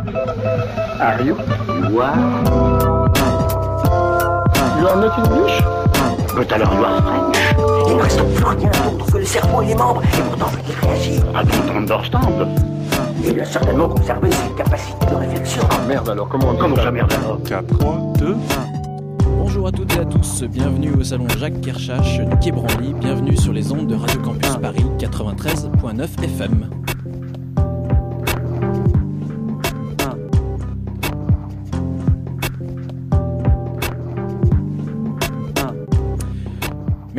Are you? You are? You are not English? But alors you are French. Il ne reste plus rien d'autre que le cerveau et les membres, et pourtant il réagit. I don't understand. Il a certainement conservé ses capacités de réflexion. Ah merde alors, comment on dit Comment ça merde alors 4, 3, 2, Bonjour à toutes et à tous, bienvenue au salon Jacques Kershach du Quai Branly, bienvenue sur les ondes de Radio Campus Paris 93.9 FM.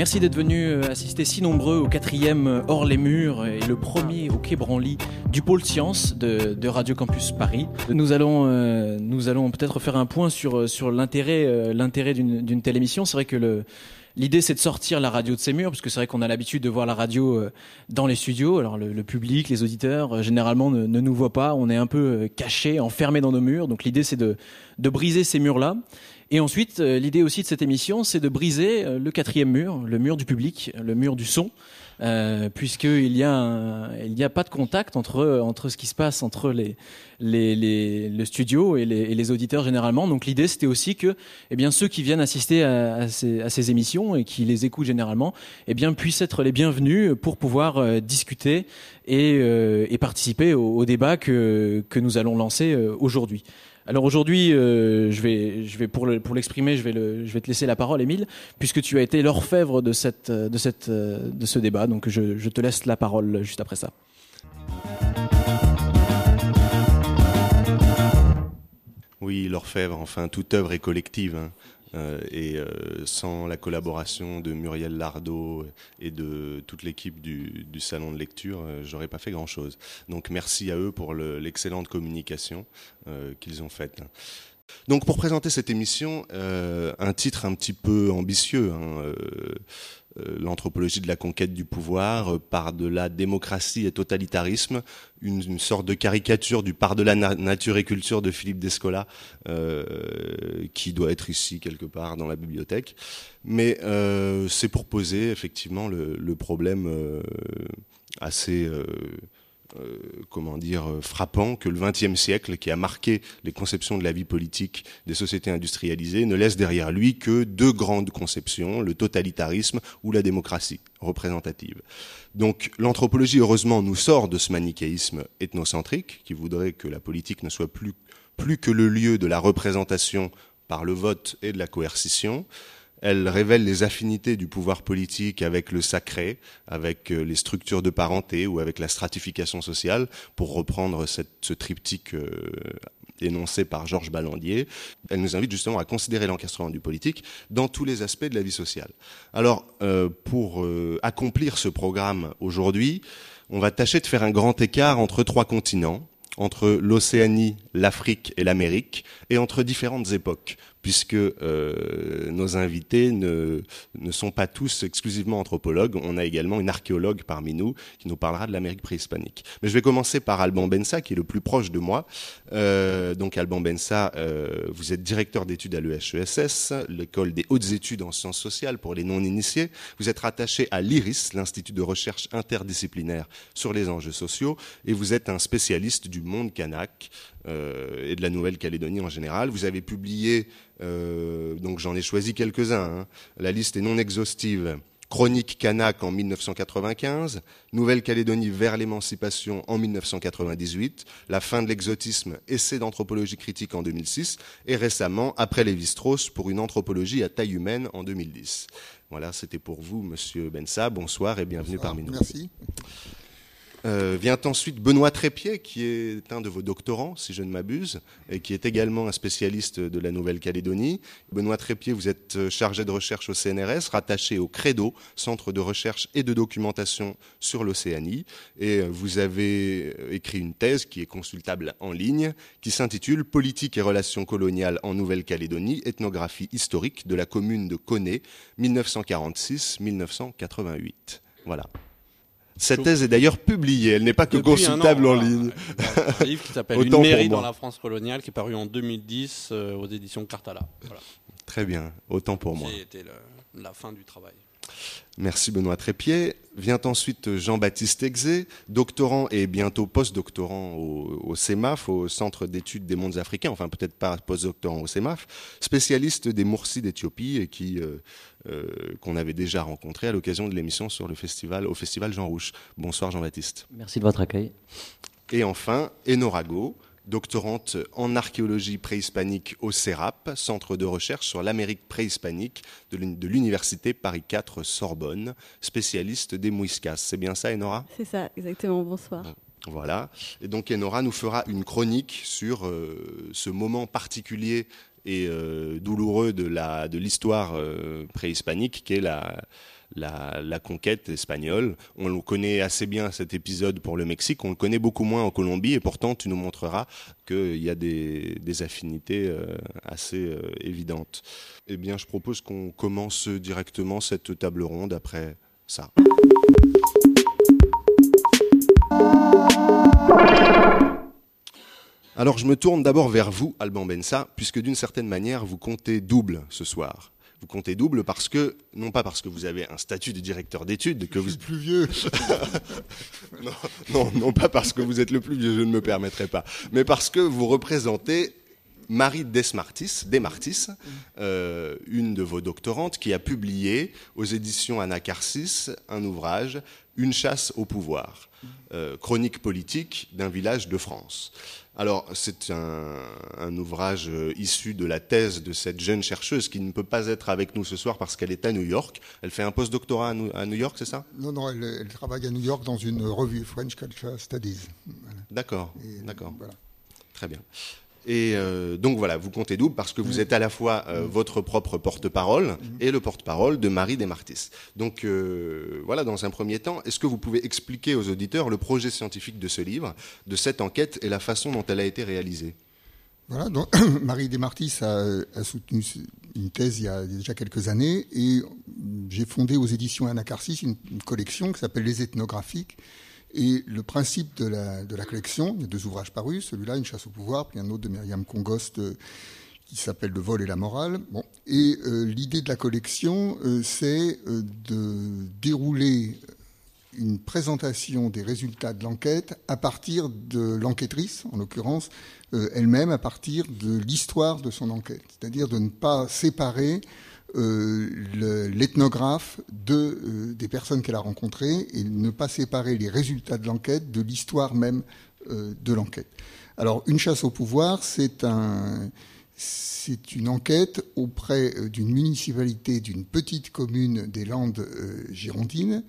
Merci d'être venus assister si nombreux au quatrième Hors les murs et le premier au Quai Branly du pôle science de, de Radio Campus Paris. Nous allons, euh, allons peut-être faire un point sur, sur l'intérêt, euh, d'une, d'une telle émission. C'est vrai que le, L'idée, c'est de sortir la radio de ses murs, parce que c'est vrai qu'on a l'habitude de voir la radio euh, dans les studios. Alors le, public, les auditeurs, euh, généralement ne, ne nous voient pas. On est un peu euh, cachés, enfermés dans nos murs. Donc l'idée, c'est de, de briser ces murs-là. Et ensuite, euh, l'idée aussi de cette émission, c'est de briser euh, le quatrième mur, le mur du public, le mur du son, euh, puisqu'il y a il n'y a pas de contact entre entre ce qui se passe entre les les, le studio et les, auditeurs généralement. Donc l'idée, c'était aussi que eh bien ceux qui viennent assister à, ces, émissions et qui les écoutent généralement, eh bien puissent être les bienvenus pour pouvoir euh, discuter et, euh, participer au, au débat que que nous allons lancer euh, aujourd'hui. Alors aujourd'hui, euh, je vais, pour le, pour l'exprimer, je vais te laisser la parole, Émile, puisque tu as été l'orfèvre de ce débat. Donc je, je te laisse la parole juste après ça. Oui, l'orfèvre, enfin, toute œuvre est collective. hein. Euh, et euh, sans la collaboration de Muriel Lardot et de toute l'équipe du, salon de lecture, euh, j'aurais pas fait grand-chose. Donc merci à eux pour le- l'excellente communication qu'ils ont faite. Donc pour présenter cette émission, un titre un petit peu ambitieux, hein, l'anthropologie de la conquête du pouvoir, euh, par de la démocratie et totalitarisme, une, sorte de caricature du par de la nature et culture de Philippe Descola, euh, qui doit être ici quelque part dans la bibliothèque. Mais euh, c'est pour poser effectivement le, le problème euh, assez euh, comment dire euh, frappant que le XXe siècle, qui a marqué les conceptions de la vie politique des sociétés industrialisées, ne laisse derrière lui que deux grandes conceptions le totalitarisme ou la démocratie représentative. Donc l'anthropologie, heureusement, nous sort de ce manichéisme ethnocentrique qui voudrait que la politique ne soit plus plus que le lieu de la représentation par le vote et de la coercition. Elle révèle les affinités du pouvoir politique avec le sacré, avec euh, les structures de parenté ou avec la stratification sociale, pour reprendre cette, ce triptyque euh, énoncé par Georges Ballandier. Elle nous invite justement à considérer l'encastrement du politique dans tous les aspects de la vie sociale. Alors, euh, pour euh, accomplir ce programme aujourd'hui, on va tâcher de faire un grand écart entre trois continents, entre l'Océanie, l'Afrique et l'Amérique, et entre différentes époques, puisque euh, nos invités ne, ne sont pas tous exclusivement anthropologues. On a également une archéologue parmi nous qui nous parlera de l'Amérique préhispanique. Mais je vais commencer par Alban Bensa, qui est le plus proche de moi. Euh, donc Alban Bensa, euh, vous êtes directeur d'études à l'EHESS, l'école des hautes études en sciences sociales pour les non-initiés. Vous êtes rattaché à l'IRIS, l'Institut de recherche interdisciplinaire sur les enjeux sociaux, et vous êtes un spécialiste du monde kanak et de la Nouvelle-Calédonie en général. Vous avez publié, euh, donc j'en ai choisi quelques-uns, hein. la liste est non exhaustive. Chronique Kanak en 1995, Nouvelle-Calédonie vers l'émancipation en 1998, La fin de l'exotisme, essai d'anthropologie critique en 2006, et récemment, Après Lévi-Strauss, pour une anthropologie à taille humaine en 2010. Voilà, c'était pour vous, Monsieur Bensa. Bonsoir et bienvenue Bonsoir, parmi nous. Merci. Euh, vient ensuite Benoît Trépied, qui est un de vos doctorants, si je ne m'abuse, et qui est également un spécialiste de la Nouvelle-Calédonie. Benoît Trépied, vous êtes euh, chargé de recherche au CNRS, rattaché au CREDO, Centre de recherche et de documentation sur l'Océanie, et euh, vous avez écrit une thèse qui est consultable en ligne, qui s'intitule Politique et relations coloniales en Nouvelle-Calédonie, ethnographie historique de la commune de Coné, 1946-1988. Voilà. Cette thèse est d'ailleurs publiée, elle n'est pas que Depuis consultable an, en voilà. ligne. Un livre qui s'appelle Une mairie dans la France coloniale, qui est paru en 2010 euh, aux éditions Cartala. Voilà. Très bien, autant pour moi. C'était la fin du travail. Merci Benoît Trépied. Vient ensuite Jean-Baptiste Exé, doctorant et bientôt post-doctorant au, au, CEMAF, au Centre d'études des mondes africains, enfin peut-être pas post-doctorant au CEMAF, spécialiste des Moursis d'Éthiopie et qui euh, euh, qu'on avait déjà rencontré à l'occasion de l'émission sur le festival au festival Jean Rouge. Bonsoir Jean-Baptiste. Merci de votre accueil. Et enfin Enorago, doctorante en archéologie préhispanique au CERAP, centre de recherche sur l'Amérique préhispanique de l'Université Paris 4 Sorbonne, spécialiste des Muiscas. C'est bien ça, Enora? C'est ça, exactement. Bonsoir. Voilà. Et donc Enora nous fera une chronique sur euh, ce moment particulier et euh, douloureux de l'histoire de euh, préhispanique qu'est la, la, conquête espagnole. On le connaît assez bien cet épisode pour le Mexique, on le connaît beaucoup moins en Colombie et pourtant tu nous montreras qu'il y a des, des affinités euh, assez euh, évidentes. Eh bien je propose qu'on commence directement cette table ronde après ça. Alors je me tourne d'abord vers vous, Alban Bensa, puisque d'une certaine manière vous comptez double ce soir. Vous comptez double parce que, non pas parce que vous avez un statut de directeur d'études, que je vous suis le plus vieux. non, non, non, pas parce que vous êtes le plus vieux, je ne me permettrai pas, mais parce que vous représentez Marie Desmartis, Desmartis euh, une de vos doctorantes, qui a publié aux éditions Anacarsis un ouvrage, Une chasse au pouvoir, euh, chronique politique d'un village de France. Alors, c'est un, un, ouvrage euh, issu de la thèse de cette jeune chercheuse qui ne peut pas être avec nous ce soir parce qu'elle est à New York. Elle fait un post-doctorat à, New York, c'est ça? Non, non, elle, elle, travaille à New York dans une revue, French Culture Studies. Voilà. D'accord, d'accord. Voilà. Très bien. Et euh, donc voilà, vous comptez double parce que vous êtes à la fois euh, votre propre porte-parole et le porte-parole de Marie Desmartis. Donc euh, voilà, dans un premier temps, est-ce que vous pouvez expliquer aux auditeurs le projet scientifique de ce livre, de cette enquête et la façon dont elle a été réalisée? Voilà, donc Marie Desmartis a, a, soutenu une thèse il y a déjà quelques années et j'ai fondé aux éditions Anacarsis une, une collection qui s'appelle Les Ethnographiques et le principe de la, collection, il y a deux ouvrages parus, celui-là, Une chasse au pouvoir, puis un autre de Myriam Congost euh, qui s'appelle Le vol et la morale. Bon. Et euh, l'idée de la collection, euh, c'est de dérouler une présentation des résultats de l'enquête à partir de l'enquêtrice, en l'occurrence elle-même, à partir de l'histoire de son enquête. C'est-à-dire de ne pas séparer euh, l'ethnographe de, euh, des personnes qu'elle a rencontrées et ne pas séparer les résultats de l'enquête de l'histoire même euh, de l'enquête. Alors, une chasse au pouvoir, c'est un, c'est une enquête auprès d'une municipalité d'une petite commune des Landes euh, girondines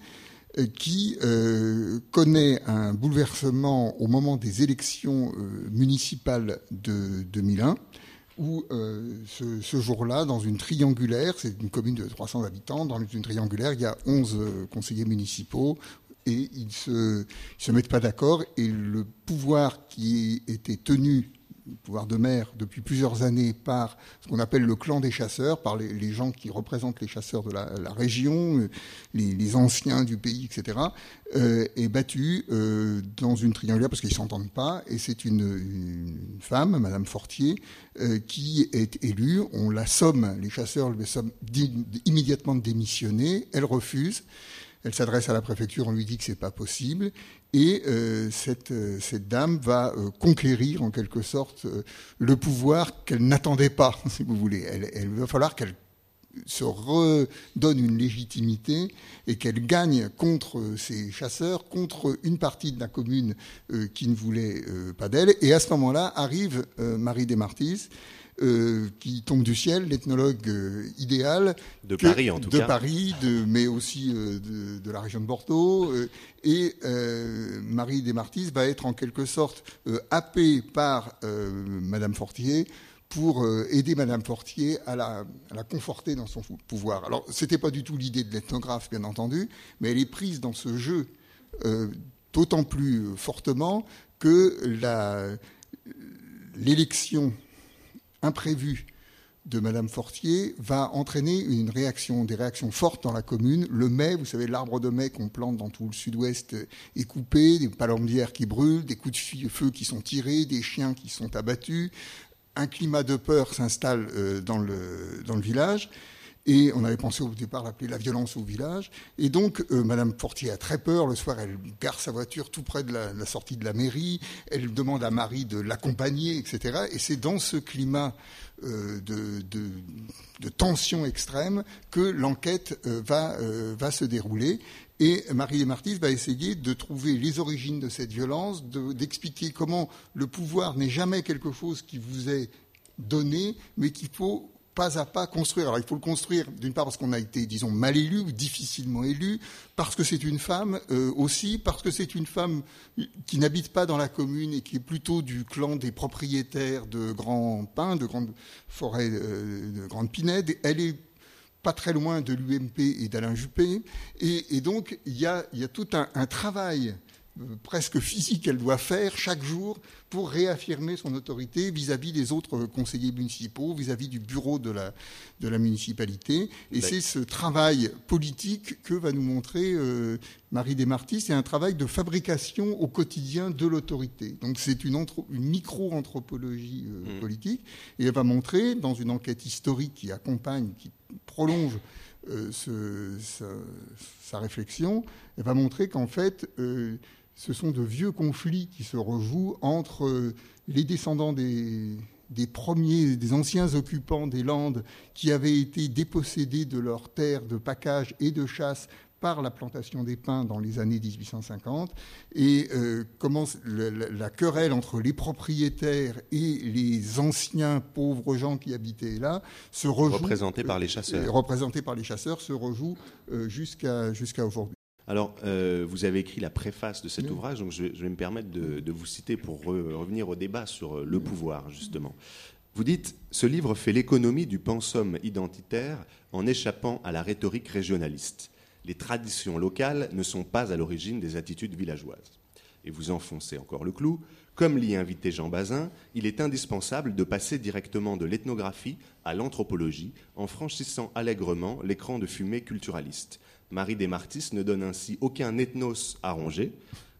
qui euh, connaît un bouleversement au moment des élections euh, municipales de 2001 où euh, ce, jour-là, dans une triangulaire, c'est une commune de 300 habitants, dans une triangulaire, il y a 11 euh, conseillers municipaux et ils ils se mettent pas d'accord et le pouvoir qui était tenu pouvoir de maire depuis plusieurs années par ce qu'on appelle le clan des chasseurs, par les, gens qui représentent les chasseurs de la, région, les, les, anciens du pays, etc., euh, est battu euh, dans une triangulaire parce qu'ils s'entendent pas. Et c'est une, femme, Madame Fortier, euh, qui est élue. On la somme, les chasseurs le somment immédiatement de démissionner. Elle refuse. Elle s'adresse à la préfecture, on lui dit que c'est pas possible, et euh, cette, euh, cette, dame va euh, conquérir en quelque sorte le pouvoir qu'elle n'attendait pas, si vous voulez. Elle, va falloir qu'elle se redonne une légitimité et qu'elle gagne contre ces chasseurs, contre une partie de la commune qui ne voulait pas d'elle. Et à ce moment-là arrive Marie Desmartis. Euh, qui tombe du ciel, l'ethnologue euh, idéal de Paris en tout de cas, Paris, de, mais aussi euh, de, de, la région de Bordeaux. et Marie Desmartis va être en quelque sorte happée par Madame Fortier pour aider Madame Fortier à la, à la, conforter dans son pouvoir. Alors, c'était pas du tout l'idée de l'ethnographe, bien entendu, mais elle est prise dans ce jeu d'autant plus fortement que l'élection imprévu de Madame Fortier va entraîner une réaction, des réactions fortes dans la commune. Le mai, vous savez, l'arbre de mai qu'on plante dans tout le sud-ouest est coupé, des palombières qui brûlent, des coups de feu qui sont tirés, des chiens qui sont abattus. Un climat de peur s'installe euh, dans le, dans le village. Et on avait pensé au départ l'appeler la violence au village. Et donc, euh, Madame Fortier a très peur. Le soir, elle gare sa voiture tout près de la, sortie de la mairie. Elle demande à Marie de l'accompagner, etc. Et c'est dans ce climat euh, de, tension extrême que l'enquête euh, va, se dérouler. Et Marie Desmartis va essayer de trouver les origines de cette violence, d'expliquer comment le pouvoir n'est jamais quelque chose qui vous est donné, mais qu'il faut pas à pas construire. Alors il faut le construire d'une part parce qu'on a été, disons, mal élu ou difficilement élu, parce que c'est une femme euh, aussi, parce que c'est une femme qui n'habite pas dans la commune et qui est plutôt du clan des propriétaires de grands pins, de grandes forêts, euh, de grandes pinèdes. Elle est pas très loin de l'UMP et d'Alain Juppé. Et, donc, il y a, tout un, travail presque physique qu'elle doit faire chaque jour pour réaffirmer son autorité vis-à-vis des autres conseillers municipaux, vis-à-vis du bureau de la, de la municipalité. Et c'est ce travail politique que va nous montrer euh, Marie Desmartis. C'est un travail de fabrication au quotidien de l'autorité. Donc c'est une, une micro-anthropologie euh, mmh. politique. Et elle va montrer, dans une enquête historique qui accompagne, qui prolonge euh, ce, sa, sa, réflexion, elle va montrer qu'en fait, ce sont de vieux conflits qui se rejouent entre euh, les descendants des, des, premiers, des anciens occupants des Landes qui avaient été dépossédés de leurs terres de package et de chasse par la plantation des pins dans les années 1850 et euh, comment la, la, querelle entre les propriétaires et les anciens pauvres gens qui habitaient là se rejoue représentés par les chasseurs euh, représentés par les chasseurs se rejoue euh, jusqu'à jusqu'à aujourd'hui. Alors, euh, vous avez écrit la préface de cet oui. ouvrage, donc je, je, vais me permettre de, de vous citer pour re, revenir au débat sur euh, le pouvoir, justement. Vous dites Ce livre fait l'économie du pensum identitaire en échappant à la rhétorique régionaliste. Les traditions locales ne sont pas à l'origine des attitudes villageoises. Et vous enfoncez encore le clou. Comme l'y invitait Jean Bazin, il est indispensable de passer directement de l'ethnographie à l'anthropologie en franchissant allègrement l'écran de fumée culturaliste. Marie Desmartis ne donne ainsi aucun ethnos à ronger,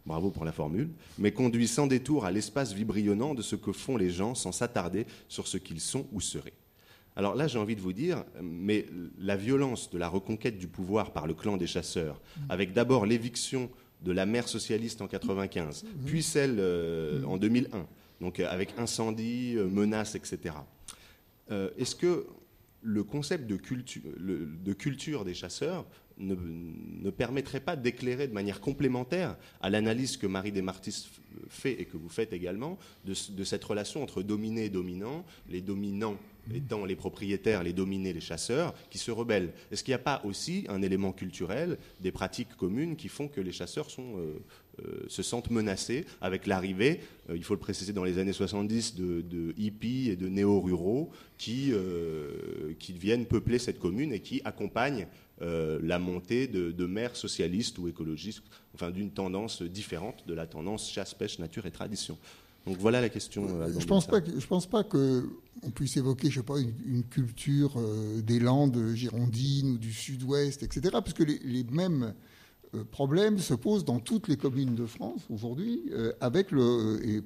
bravo pour la formule, mais conduit sans détour à l'espace vibrionnant de ce que font les gens sans s'attarder sur ce qu'ils sont ou seraient. Alors là, j'ai envie de vous dire, mais la violence de la reconquête du pouvoir par le clan des chasseurs, avec d'abord l'éviction de la mère socialiste en 95, puis celle euh, en 2001, donc avec incendie, euh, menaces, etc. Euh, Est-ce que le concept de culture des chasseurs ne, permettrait pas d'éclairer de manière complémentaire à l'analyse que Marie Desmartis fait et que vous faites également de, cette relation entre dominés et dominants, les dominants étant les propriétaires, les dominés, les chasseurs, qui se rebellent. Est-ce qu'il n'y a pas aussi un élément culturel, des pratiques communes qui font que les chasseurs euh, euh, se sentent menacés avec l'arrivée, euh, il faut le préciser, dans les années 70, de, de hippies et de néo-ruraux qui viennent peupler cette commune et qui accompagnent la montée de, de maires socialistes ou écologistes, enfin d'une tendance différente de la tendance chasse, pêche, nature et tradition. Donc voilà la question. Euh, je pense pas. Que, je pense pas que on puisse évoquer, je sais pas, une, une culture euh, des Landes girondines ou du Sud-Ouest, etc. Parce que les, les mêmes euh, problèmes se posent dans toutes les communes de France aujourd'hui, euh, avec le et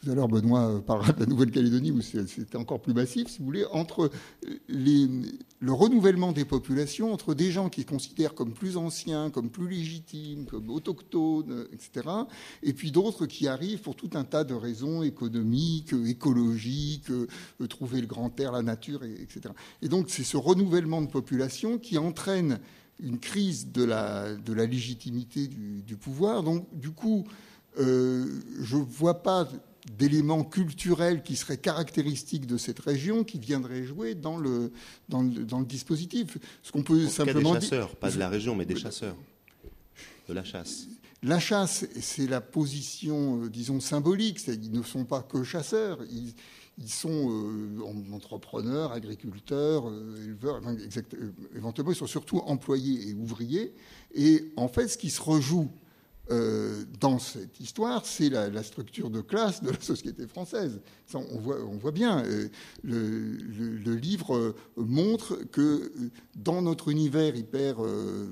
tout à l'heure, Benoît parlera de la Nouvelle-Calédonie où c'était encore plus massif, si vous voulez, entre les, le renouvellement des populations, entre des gens qui se considèrent comme plus anciens, comme plus légitimes, comme autochtones, etc., et puis d'autres qui arrivent pour tout un tas de raisons économiques, écologiques, euh, trouver le grand air, la nature, etc. Et donc c'est ce renouvellement de population qui entraîne une crise de la, légitimité du, pouvoir. Donc du coup, euh, je ne vois pas d'éléments culturels qui seraient caractéristiques de cette région qui viendraient jouer dans le, dans le, dans le dispositif. Ce qu'on peut en simplement des chasseurs, dire, pas de la région, mais des chasseurs, de la chasse. La chasse, c'est la position, euh, disons, symbolique. Ils ne sont pas que chasseurs. Ils, ils sont euh, entrepreneurs, agriculteurs, euh, éleveurs, enfin, exact, euh, éventuellement, ils sont surtout employés et ouvriers. Et en fait, ce qui se rejoue euh, dans cette histoire, c'est la, structure de classe de la société française. Ça, on, voit, bien. Euh, le, livre euh, montre que dans notre univers hyper,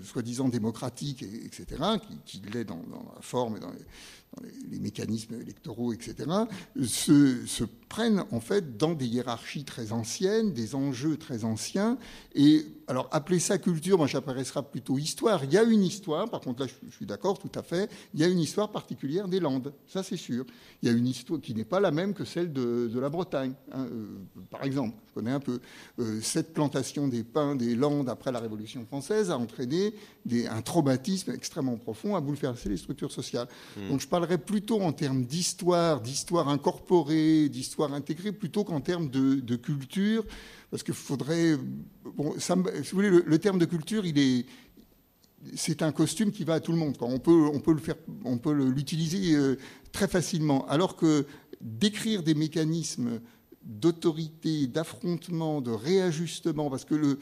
soi-disant démocratique, et, etc., qui, l'est dans, la forme et dans, les, mécanismes électoraux, etc., se, prennent en fait dans des hiérarchies très anciennes, des enjeux très anciens. Et alors, appeler ça culture, moi, j'apparaîtra plutôt histoire. Il y a une histoire, par contre, là, je, suis d'accord, tout à fait, il y a une histoire particulière des Landes, ça c'est sûr. Il y a une histoire qui n'est pas la même que celle de, de la Bretagne, hein, euh, par exemple. Je connais un peu. Euh, cette plantation des pins des Landes après la Révolution française a entraîné des, un traumatisme extrêmement profond, a bouleversé les structures sociales. Mmh. Donc, je parlerais plutôt en termes d'histoire, d'histoire incorporée, d'histoire intégrée, plutôt qu'en termes de, culture, parce qu'il faudrait. Bon, si vous voulez, le, le, terme de culture, il est. C'est un costume qui va à tout le monde. On peut, on peut le faire, on peut l'utiliser euh, très facilement. Alors que décrire des mécanismes d'autorité, d'affrontement, de réajustement, parce que le,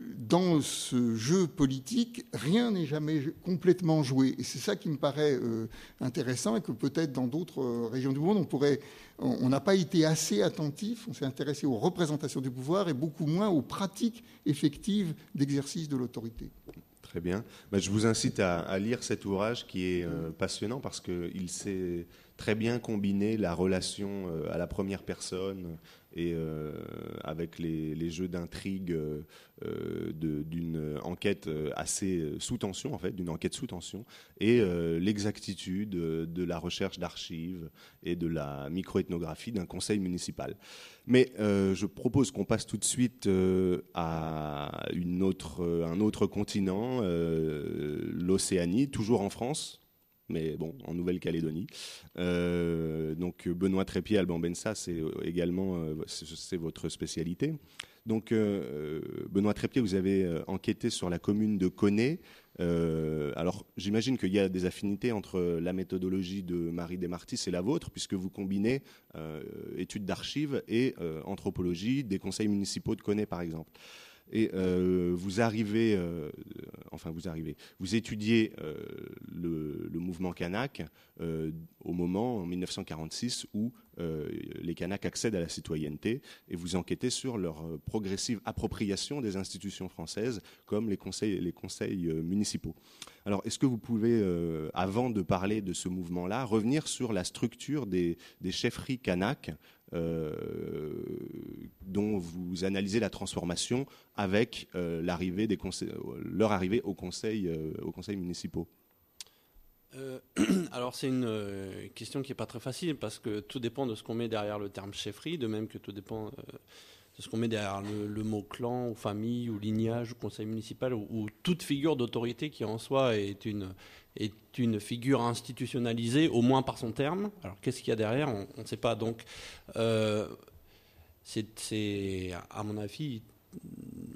dans ce jeu politique, rien n'est jamais complètement joué. Et c'est ça qui me paraît euh, intéressant et que peut-être dans d'autres euh, régions du monde, on n'a pas été assez attentif, on s'est intéressé aux représentations du pouvoir et beaucoup moins aux pratiques effectives d'exercice de l'autorité. Très bien. Bah, je vous incite à, lire cet ouvrage qui est euh, passionnant parce qu'il s'est très bien combiné la relation à la première personne et euh, avec les, jeux d'intrigue euh, d'une enquête assez sous tension en fait, d'une enquête sous tension et l'exactitude de la recherche d'archives et de la microethnographie d'un conseil municipal. Mais je propose qu'on passe tout de suite à une autre, un autre continent, l'Océanie, toujours en France mais bon, en Nouvelle-Calédonie. Euh, donc Benoît Trépied, Alban Bensa, c'est également euh, c'est votre spécialité. Donc euh, Benoît Trépied, vous avez euh, enquêté sur la commune de Coné. Euh, alors j'imagine qu'il y a des affinités entre la méthodologie de Marie Desmartis et la vôtre, puisque vous combinez études d'archives et anthropologie des conseils municipaux de Coné, par exemple et euh, vous arrivez, euh, enfin vous arrivez, vous étudiez euh, le, mouvement kanak au moment, en 1946, où les Kanaks accèdent à la citoyenneté et vous enquêtez sur leur progressive appropriation des institutions françaises comme les conseils, conseils municipaux. Alors, est-ce que vous pouvez, avant de parler de ce mouvement-là, revenir sur la structure des, chefferies Kanak euh, dont vous analysez la transformation avec euh, leur arrivée au conseil, euh, au conseil municipaux? Euh, alors c'est une euh, question qui n'est pas très facile parce que tout dépend de ce qu'on met derrière le terme chefferie, de même que tout dépend euh, de ce qu'on met derrière le, mot clan ou famille ou lignage ou conseil municipal ou, ou toute figure d'autorité qui en soi est une, est une figure institutionnalisée, au moins par son terme. Alors qu'est-ce qu'il y a derrière? On ne sait pas. Donc c'est à mon avis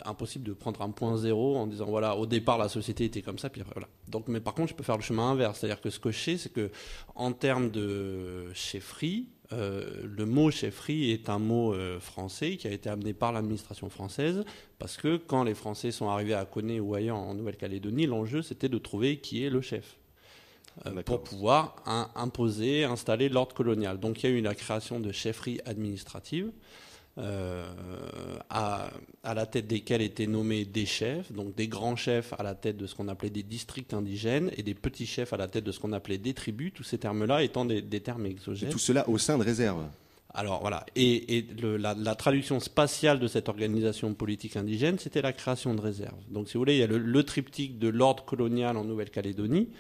impossible de prendre un point zéro en disant voilà au départ la société était comme ça puis voilà. Donc mais par contre je peux faire le chemin inverse. C'est-à-dire que ce que je sais c'est que en termes de chefferie euh, le mot chefferie est un mot euh, français qui a été amené par l'administration française parce que quand les Français sont arrivés à Coné ou ailleurs en Nouvelle-Calédonie l'enjeu c'était de trouver qui est le chef euh, pour pouvoir un, imposer installer l'ordre colonial. Donc il y a eu la création de chefferies administratives euh, à, à, la tête desquels étaient nommés des chefs, donc des grands chefs à la tête de ce qu'on appelait des districts indigènes et des petits chefs à la tête de ce qu'on appelait des tribus, tous ces termes-là étant des, des termes exogènes. Et tout cela au sein de réserves alors voilà, et, et le, la, la, traduction spatiale de cette organisation politique indigène, c'était la création de réserves. Donc si vous voulez, il y a le, le triptyque de l'ordre colonial en Nouvelle-Calédonie,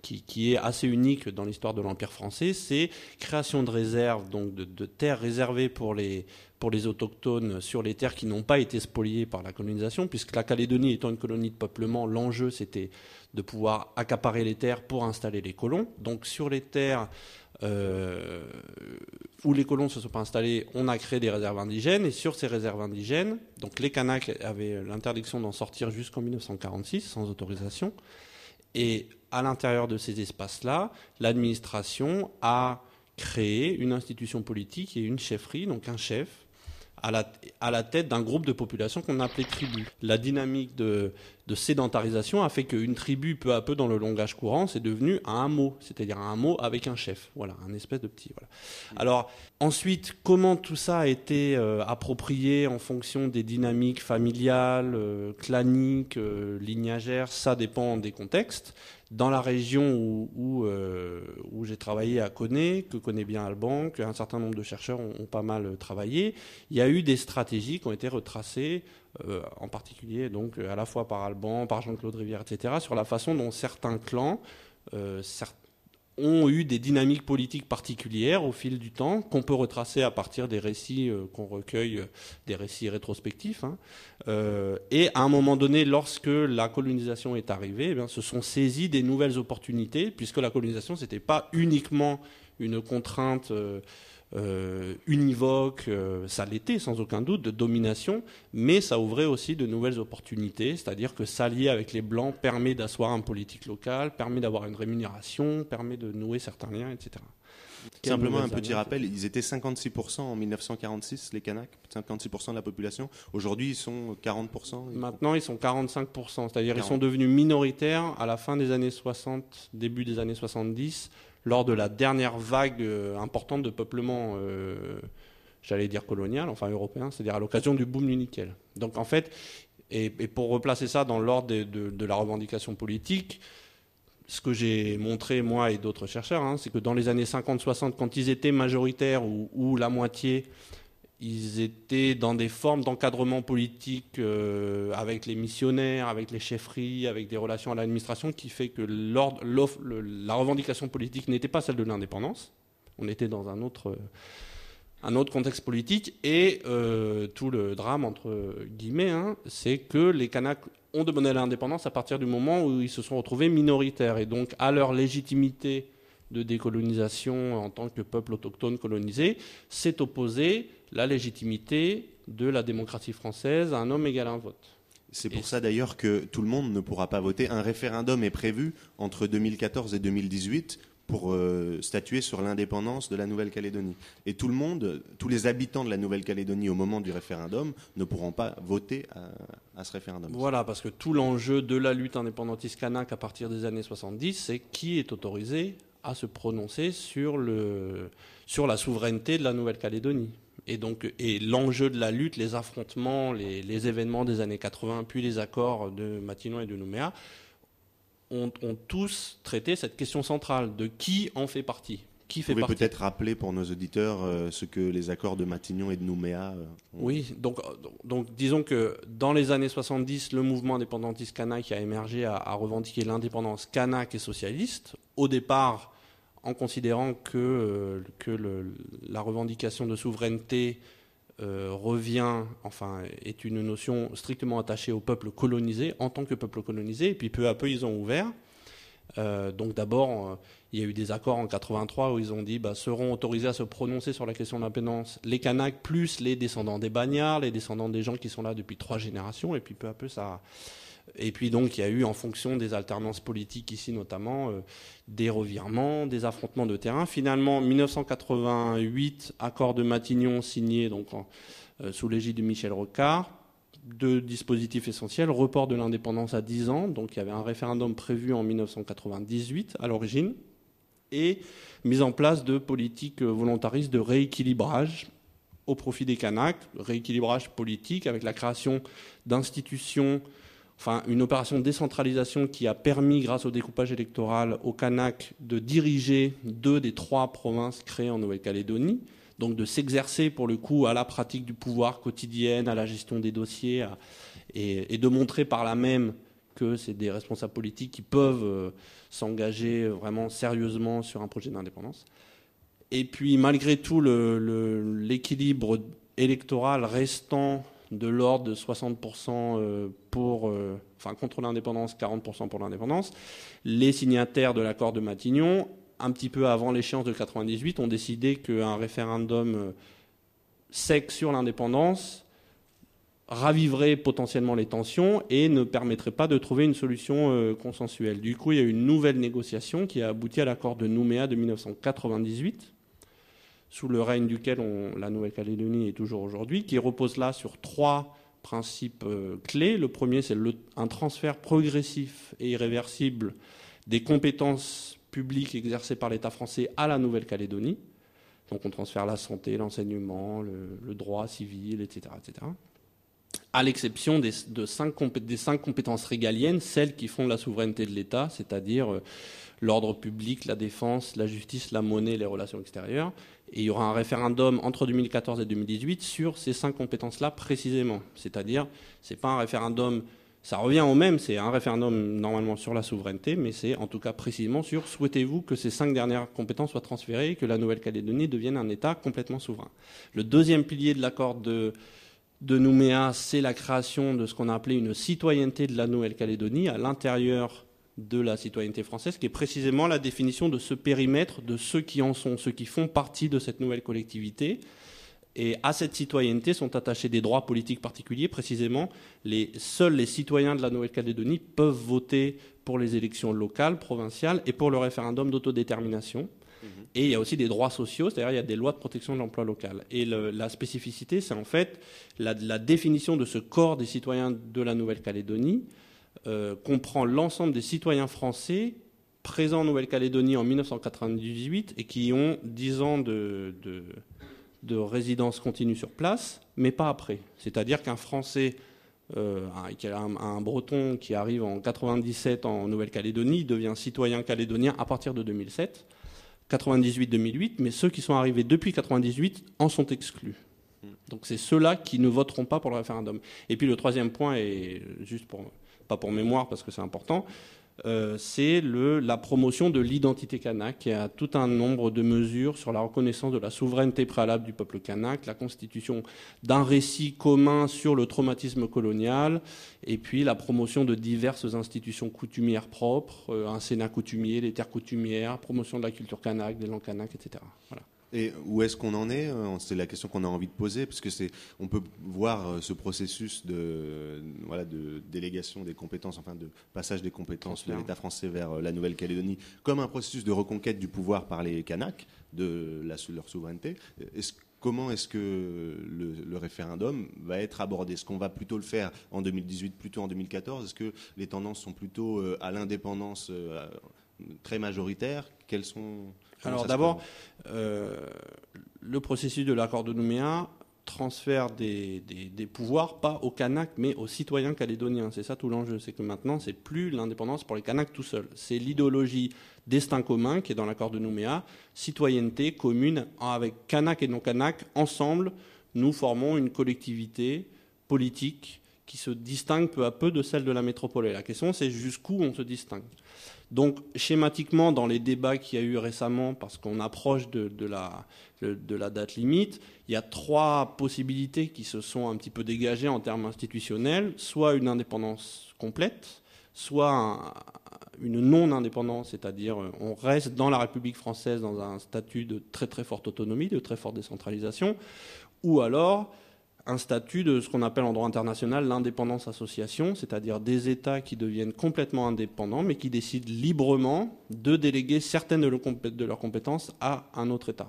qui, qui, est assez unique dans l'histoire de l'Empire français, c'est création de réserves, donc de, de, terres réservées pour les, pour les autochtones sur les terres qui n'ont pas été spoliées par la colonisation, puisque la Calédonie étant une colonie de peuplement, l'enjeu c'était de pouvoir accaparer les terres pour installer les colons. Donc sur les terres euh, où les colons ne se sont pas installés, on a créé des réserves indigènes, et sur ces réserves indigènes, donc les Kanaks avaient l'interdiction d'en sortir jusqu'en 1946 sans autorisation, et à l'intérieur de ces espaces-là, l'administration a créé une institution politique et une chefferie, donc un chef, à la, à la tête d'un groupe de population qu'on appelait tribu. La dynamique de, de sédentarisation a fait qu'une tribu, peu à peu, dans le langage courant, c'est devenu un mot, c'est-à-dire un mot avec un chef. Voilà, un espèce de petit. Voilà. Alors, ensuite, comment tout ça a été euh, approprié en fonction des dynamiques familiales, euh, claniques, euh, lignagères, ça dépend des contextes. Dans la région où, euh, j'ai travaillé à Coné, que connaît bien Alban, qu'un certain nombre de chercheurs ont, ont, pas mal travaillé, il y a eu des stratégies qui ont été retracées, euh, en particulier donc à la fois par Alban, par Jean-Claude Rivière, etc., sur la façon dont certains clans, euh, certains ont eu des dynamiques politiques particulières au fil du temps qu'on peut retracer à partir des récits euh, qu'on recueille, euh, des récits rétrospectifs. Hein. Euh, et à un moment donné, lorsque la colonisation est arrivée, eh se sont saisies des nouvelles opportunités, puisque la colonisation, c'était pas uniquement une contrainte euh, univoque, euh, ça l'était sans aucun doute, de domination, mais ça ouvrait aussi de nouvelles opportunités, c'est-à-dire que s'allier avec les Blancs permet d'asseoir un politique local, permet d'avoir une rémunération, permet de nouer certains liens, etc. Simplement un petit rappel, ils étaient 56% en 1946, les Kanaks, 56% de la population. Aujourd'hui, ils sont 40%. Maintenant, ils sont 45%, c'est-à-dire ils sont devenus minoritaires à la fin des années 60, début des années 70, lors de la dernière vague euh, importante de peuplement, euh, j'allais dire colonial, enfin européen, c'est-à-dire à, l'occasion du boom du nickel. Donc en fait, et, pour replacer ça dans l'ordre de, la revendication politique, ce que j'ai montré moi et d'autres chercheurs, hein, c'est que dans les années 50-60, quand ils étaient majoritaires ou la moitié, ils étaient dans des formes d'encadrement politique euh, avec les missionnaires, avec les chefferies, avec des relations à l'administration qui fait que la revendication politique n'était pas celle de l'indépendance. On était dans un autre, un autre contexte politique et euh, tout le drame, entre guillemets, hein, c'est que les Kanaks ont demandé l'indépendance à partir du moment où ils se sont retrouvés minoritaires et donc à leur légitimité de décolonisation en tant que peuple autochtone colonisé s'est opposé la légitimité de la démocratie française à un homme égal à un vote. C'est pour ça d'ailleurs que tout le monde ne pourra pas voter. Un référendum est prévu entre 2014 et 2018 pour euh, statuer sur l'indépendance de la Nouvelle-Calédonie. Et tout le monde, tous les habitants de la Nouvelle-Calédonie au moment du référendum ne pourront pas voter à, à ce référendum. Voilà, parce que tout l'enjeu de la lutte indépendantiste kanak à partir des années 70, c'est qui est autorisé à se prononcer sur, le, sur la souveraineté de la Nouvelle-Calédonie. Et donc, et l'enjeu de la lutte, les affrontements, les, les, événements des années 80, puis les accords de Matignon et de Nouméa, ont, ont tous traité cette question centrale de qui en fait partie. Qui fait Vous pouvez peut-être rappeler pour nos auditeurs euh, ce que les accords de Matignon et de Nouméa euh, ont... Oui, donc, donc disons que dans les années 70, le mouvement indépendantiste kanak a émergé à revendiquer l'indépendance kanak et socialiste. Au départ, en considérant que, euh, la revendication de souveraineté euh, revient, enfin, est une notion strictement attachée au peuple colonisé en tant que peuple colonisé, et puis peu à peu ils ont ouvert. Euh, donc d'abord, il y a eu des accords en 83 où ils ont dit bah, seront autorisés à se prononcer sur la question de l'indépendance les Kanaks plus les descendants des Bagnards, les descendants des gens qui sont là depuis trois générations, et puis peu à peu ça, et puis donc il y a eu en fonction des alternances politiques ici notamment euh, des revirements, des affrontements de terrain. Finalement 1988 accord de Matignon signé donc euh, sous l'égide de Michel Rocard. Deux dispositifs essentiels report de l'indépendance à 10 ans, donc il y avait un référendum prévu en 1998 à l'origine, et mise en place de politiques volontaristes de rééquilibrage au profit des Kanaks, rééquilibrage politique avec la création d'institutions enfin une opération de décentralisation qui a permis, grâce au découpage électoral, au Kanak de diriger deux des trois provinces créées en Nouvelle-Calédonie, donc de s'exercer pour le coup à la pratique du pouvoir quotidienne, à la gestion des dossiers, et, de montrer par là même que c'est des responsables politiques qui peuvent euh, s'engager vraiment sérieusement sur un projet d'indépendance. Et puis malgré tout, l'équilibre le, électoral restant de l'ordre de 60% pour, euh, enfin, contre l'indépendance, 40% pour l'indépendance. Les signataires de l'accord de Matignon, un petit peu avant l'échéance de 98, ont décidé qu'un référendum sec sur l'indépendance raviverait potentiellement les tensions et ne permettrait pas de trouver une solution euh, consensuelle. Du coup, il y a eu une nouvelle négociation qui a abouti à l'accord de Nouméa de 1998 sous le règne duquel la Nouvelle-Calédonie est toujours aujourd'hui, qui repose là sur trois principes euh, clés. Le premier, c'est un transfert progressif et irréversible des compétences publiques exercées par l'État français à la Nouvelle-Calédonie. Donc on transfère la santé, l'enseignement, le, droit civil, etc., etc. à l'exception des, de cinq compétences régaliennes, celles qui font la souveraineté de l'État, c'est-à-dire euh, l'ordre public, la défense, la justice, la monnaie, les relations extérieures. Et il y aura un référendum entre 2014 et 2018 sur ces cinq compétences-là précisément. C'est-à-dire, c'est pas un référendum, ça revient au même, c'est un référendum normalement sur la souveraineté, mais c'est en tout cas précisément sur souhaitez-vous que ces cinq dernières compétences soient transférées et que la Nouvelle-Calédonie devienne un État complètement souverain? Le deuxième pilier de l'accord de de Nouméa, c'est la création de ce qu'on a appelé une citoyenneté de la Nouvelle-Calédonie à l'intérieur de la citoyenneté française, qui est précisément la définition de ce périmètre, de ceux qui en sont, ceux qui font partie de cette nouvelle collectivité. Et à cette citoyenneté sont attachés des droits politiques particuliers. Précisément, les, seuls les citoyens de la Nouvelle-Calédonie peuvent voter pour les élections locales, provinciales et pour le référendum d'autodétermination. Et il y a aussi des droits sociaux, c'est-à-dire il y a des lois de protection de l'emploi local. Et la spécificité, c'est en fait la, définition de ce corps des citoyens de la Nouvelle-Calédonie euh, comprend l'ensemble des citoyens français présents en Nouvelle-Calédonie en 1998 et qui ont 10 ans de, de, résidence continue sur place, mais pas après. C'est-à-dire qu'un Français, euh, un, un, Breton qui arrive en 97 en Nouvelle-Calédonie devient citoyen calédonien à partir de 2007. 98-2008, mais ceux qui sont arrivés depuis 98 en sont exclus. Donc c'est ceux-là qui ne voteront pas pour le référendum. Et puis le troisième point, et juste pour, pas pour mémoire parce que c'est important, euh, c'est la promotion de l'identité kanak. Y a tout un nombre de mesures sur la reconnaissance de la souveraineté préalable du peuple kanak, la constitution d'un récit commun sur le traumatisme colonial, et puis la promotion de diverses institutions coutumières propres, euh, un sénat coutumier, des terres coutumières, promotion de la culture kanak, des langues kanak, etc. Voilà. Et où est-ce qu'on en est euh, C'est la question qu'on a envie de poser, parce que c'est, on peut voir euh, ce processus de, voilà, de délégation des compétences, enfin de passage des compétences de l'État français vers euh, la Nouvelle-Calédonie, comme un processus de reconquête du pouvoir par les Kanaks, de la, leur souveraineté. Est-ce, comment est-ce que le, référendum va être abordé? Est-ce qu'on va plutôt le faire en 2018, plutôt en 2014 Est-ce que les tendances sont plutôt à l'indépendance très majoritaire Quelles sont alors d'abord, euh, le processus de l'accord de Nouméa transfère des, pouvoirs, pas aux Kanaks, mais aux citoyens calédoniens. C'est ça tout l'enjeu. C'est que maintenant, c'est plus l'indépendance pour les Kanaks tout seuls. C'est l'idéologie destin commun qui est dans l'accord de Nouméa, citoyenneté commune avec Kanaks et non-Kanaks. Ensemble, nous formons une collectivité politique qui se distingue peu à peu de celle de la métropole. Et la question, c'est jusqu'où on se distingue? Donc, schématiquement, dans les débats qu'il y a eu récemment, parce qu'on approche de, la, date limite, il y a trois possibilités qui se sont un petit peu dégagées en termes institutionnels. Soit une indépendance complète, soit une non-indépendance, c'est-à-dire on reste dans la République française dans un statut de très très forte autonomie, de très forte décentralisation, ou alors un statut de ce qu'on appelle en droit international l'indépendance association, c'est-à-dire des États qui deviennent complètement indépendants, mais qui décident librement de déléguer certaines de leurs compétences à un autre État.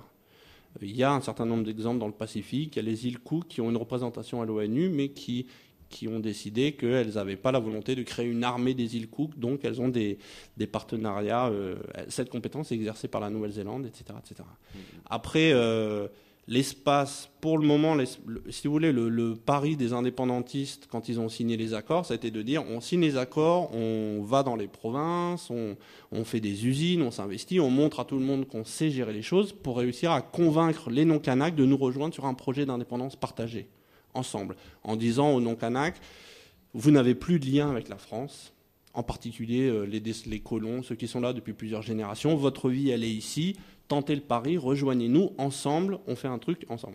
Il y a un certain nombre d'exemples dans le Pacifique. Il y a les îles Cook qui ont une représentation à l'ONU, mais qui, qui ont décidé qu'elles n'avaient pas la volonté de créer une armée des îles Cook, donc elles ont des, des partenariats. Euh, cette compétence est exercée par la Nouvelle-Zélande, etc., etc. Mmh. Après. Euh, l'espace, pour le moment, si vous voulez, le, pari des indépendantistes quand ils ont signé les accords, été de dire on signe les accords, on va dans les provinces, on, fait des usines, on s'investit, on montre à tout le monde qu'on sait gérer les choses pour réussir à convaincre les non-Kanaks de nous rejoindre sur un projet d'indépendance partagé, ensemble, en disant aux non-Kanaks vous n'avez plus de lien avec la France, en particulier euh, les, colons, ceux qui sont là depuis plusieurs générations. Votre vie, elle est ici tentez le pari, rejoignez-nous, ensemble, on fait un truc ensemble.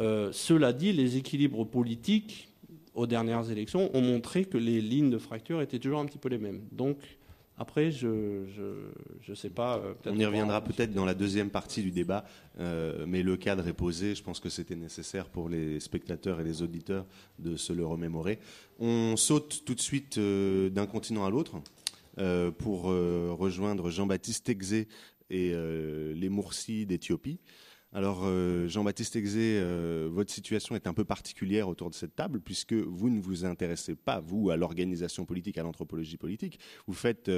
Euh, cela dit, les équilibres politiques aux dernières élections ont montré que les lignes de fracture étaient toujours un petit peu les mêmes. Donc, après, je ne sais pas. Euh, on y reviendra peut-être dans la deuxième partie du débat, euh, mais le cadre est posé. Je pense que c'était nécessaire pour les spectateurs et les auditeurs de se le remémorer. On saute tout de suite d'un continent à l'autre. pour rejoindre Jean-Baptiste Exé, et euh, les Moursis d'Éthiopie. Alors, euh, Jean-Baptiste Exé, euh, votre situation est un peu particulière autour de cette table, puisque vous ne vous intéressez pas, vous, à l'organisation politique, à l'anthropologie politique. Vous faites,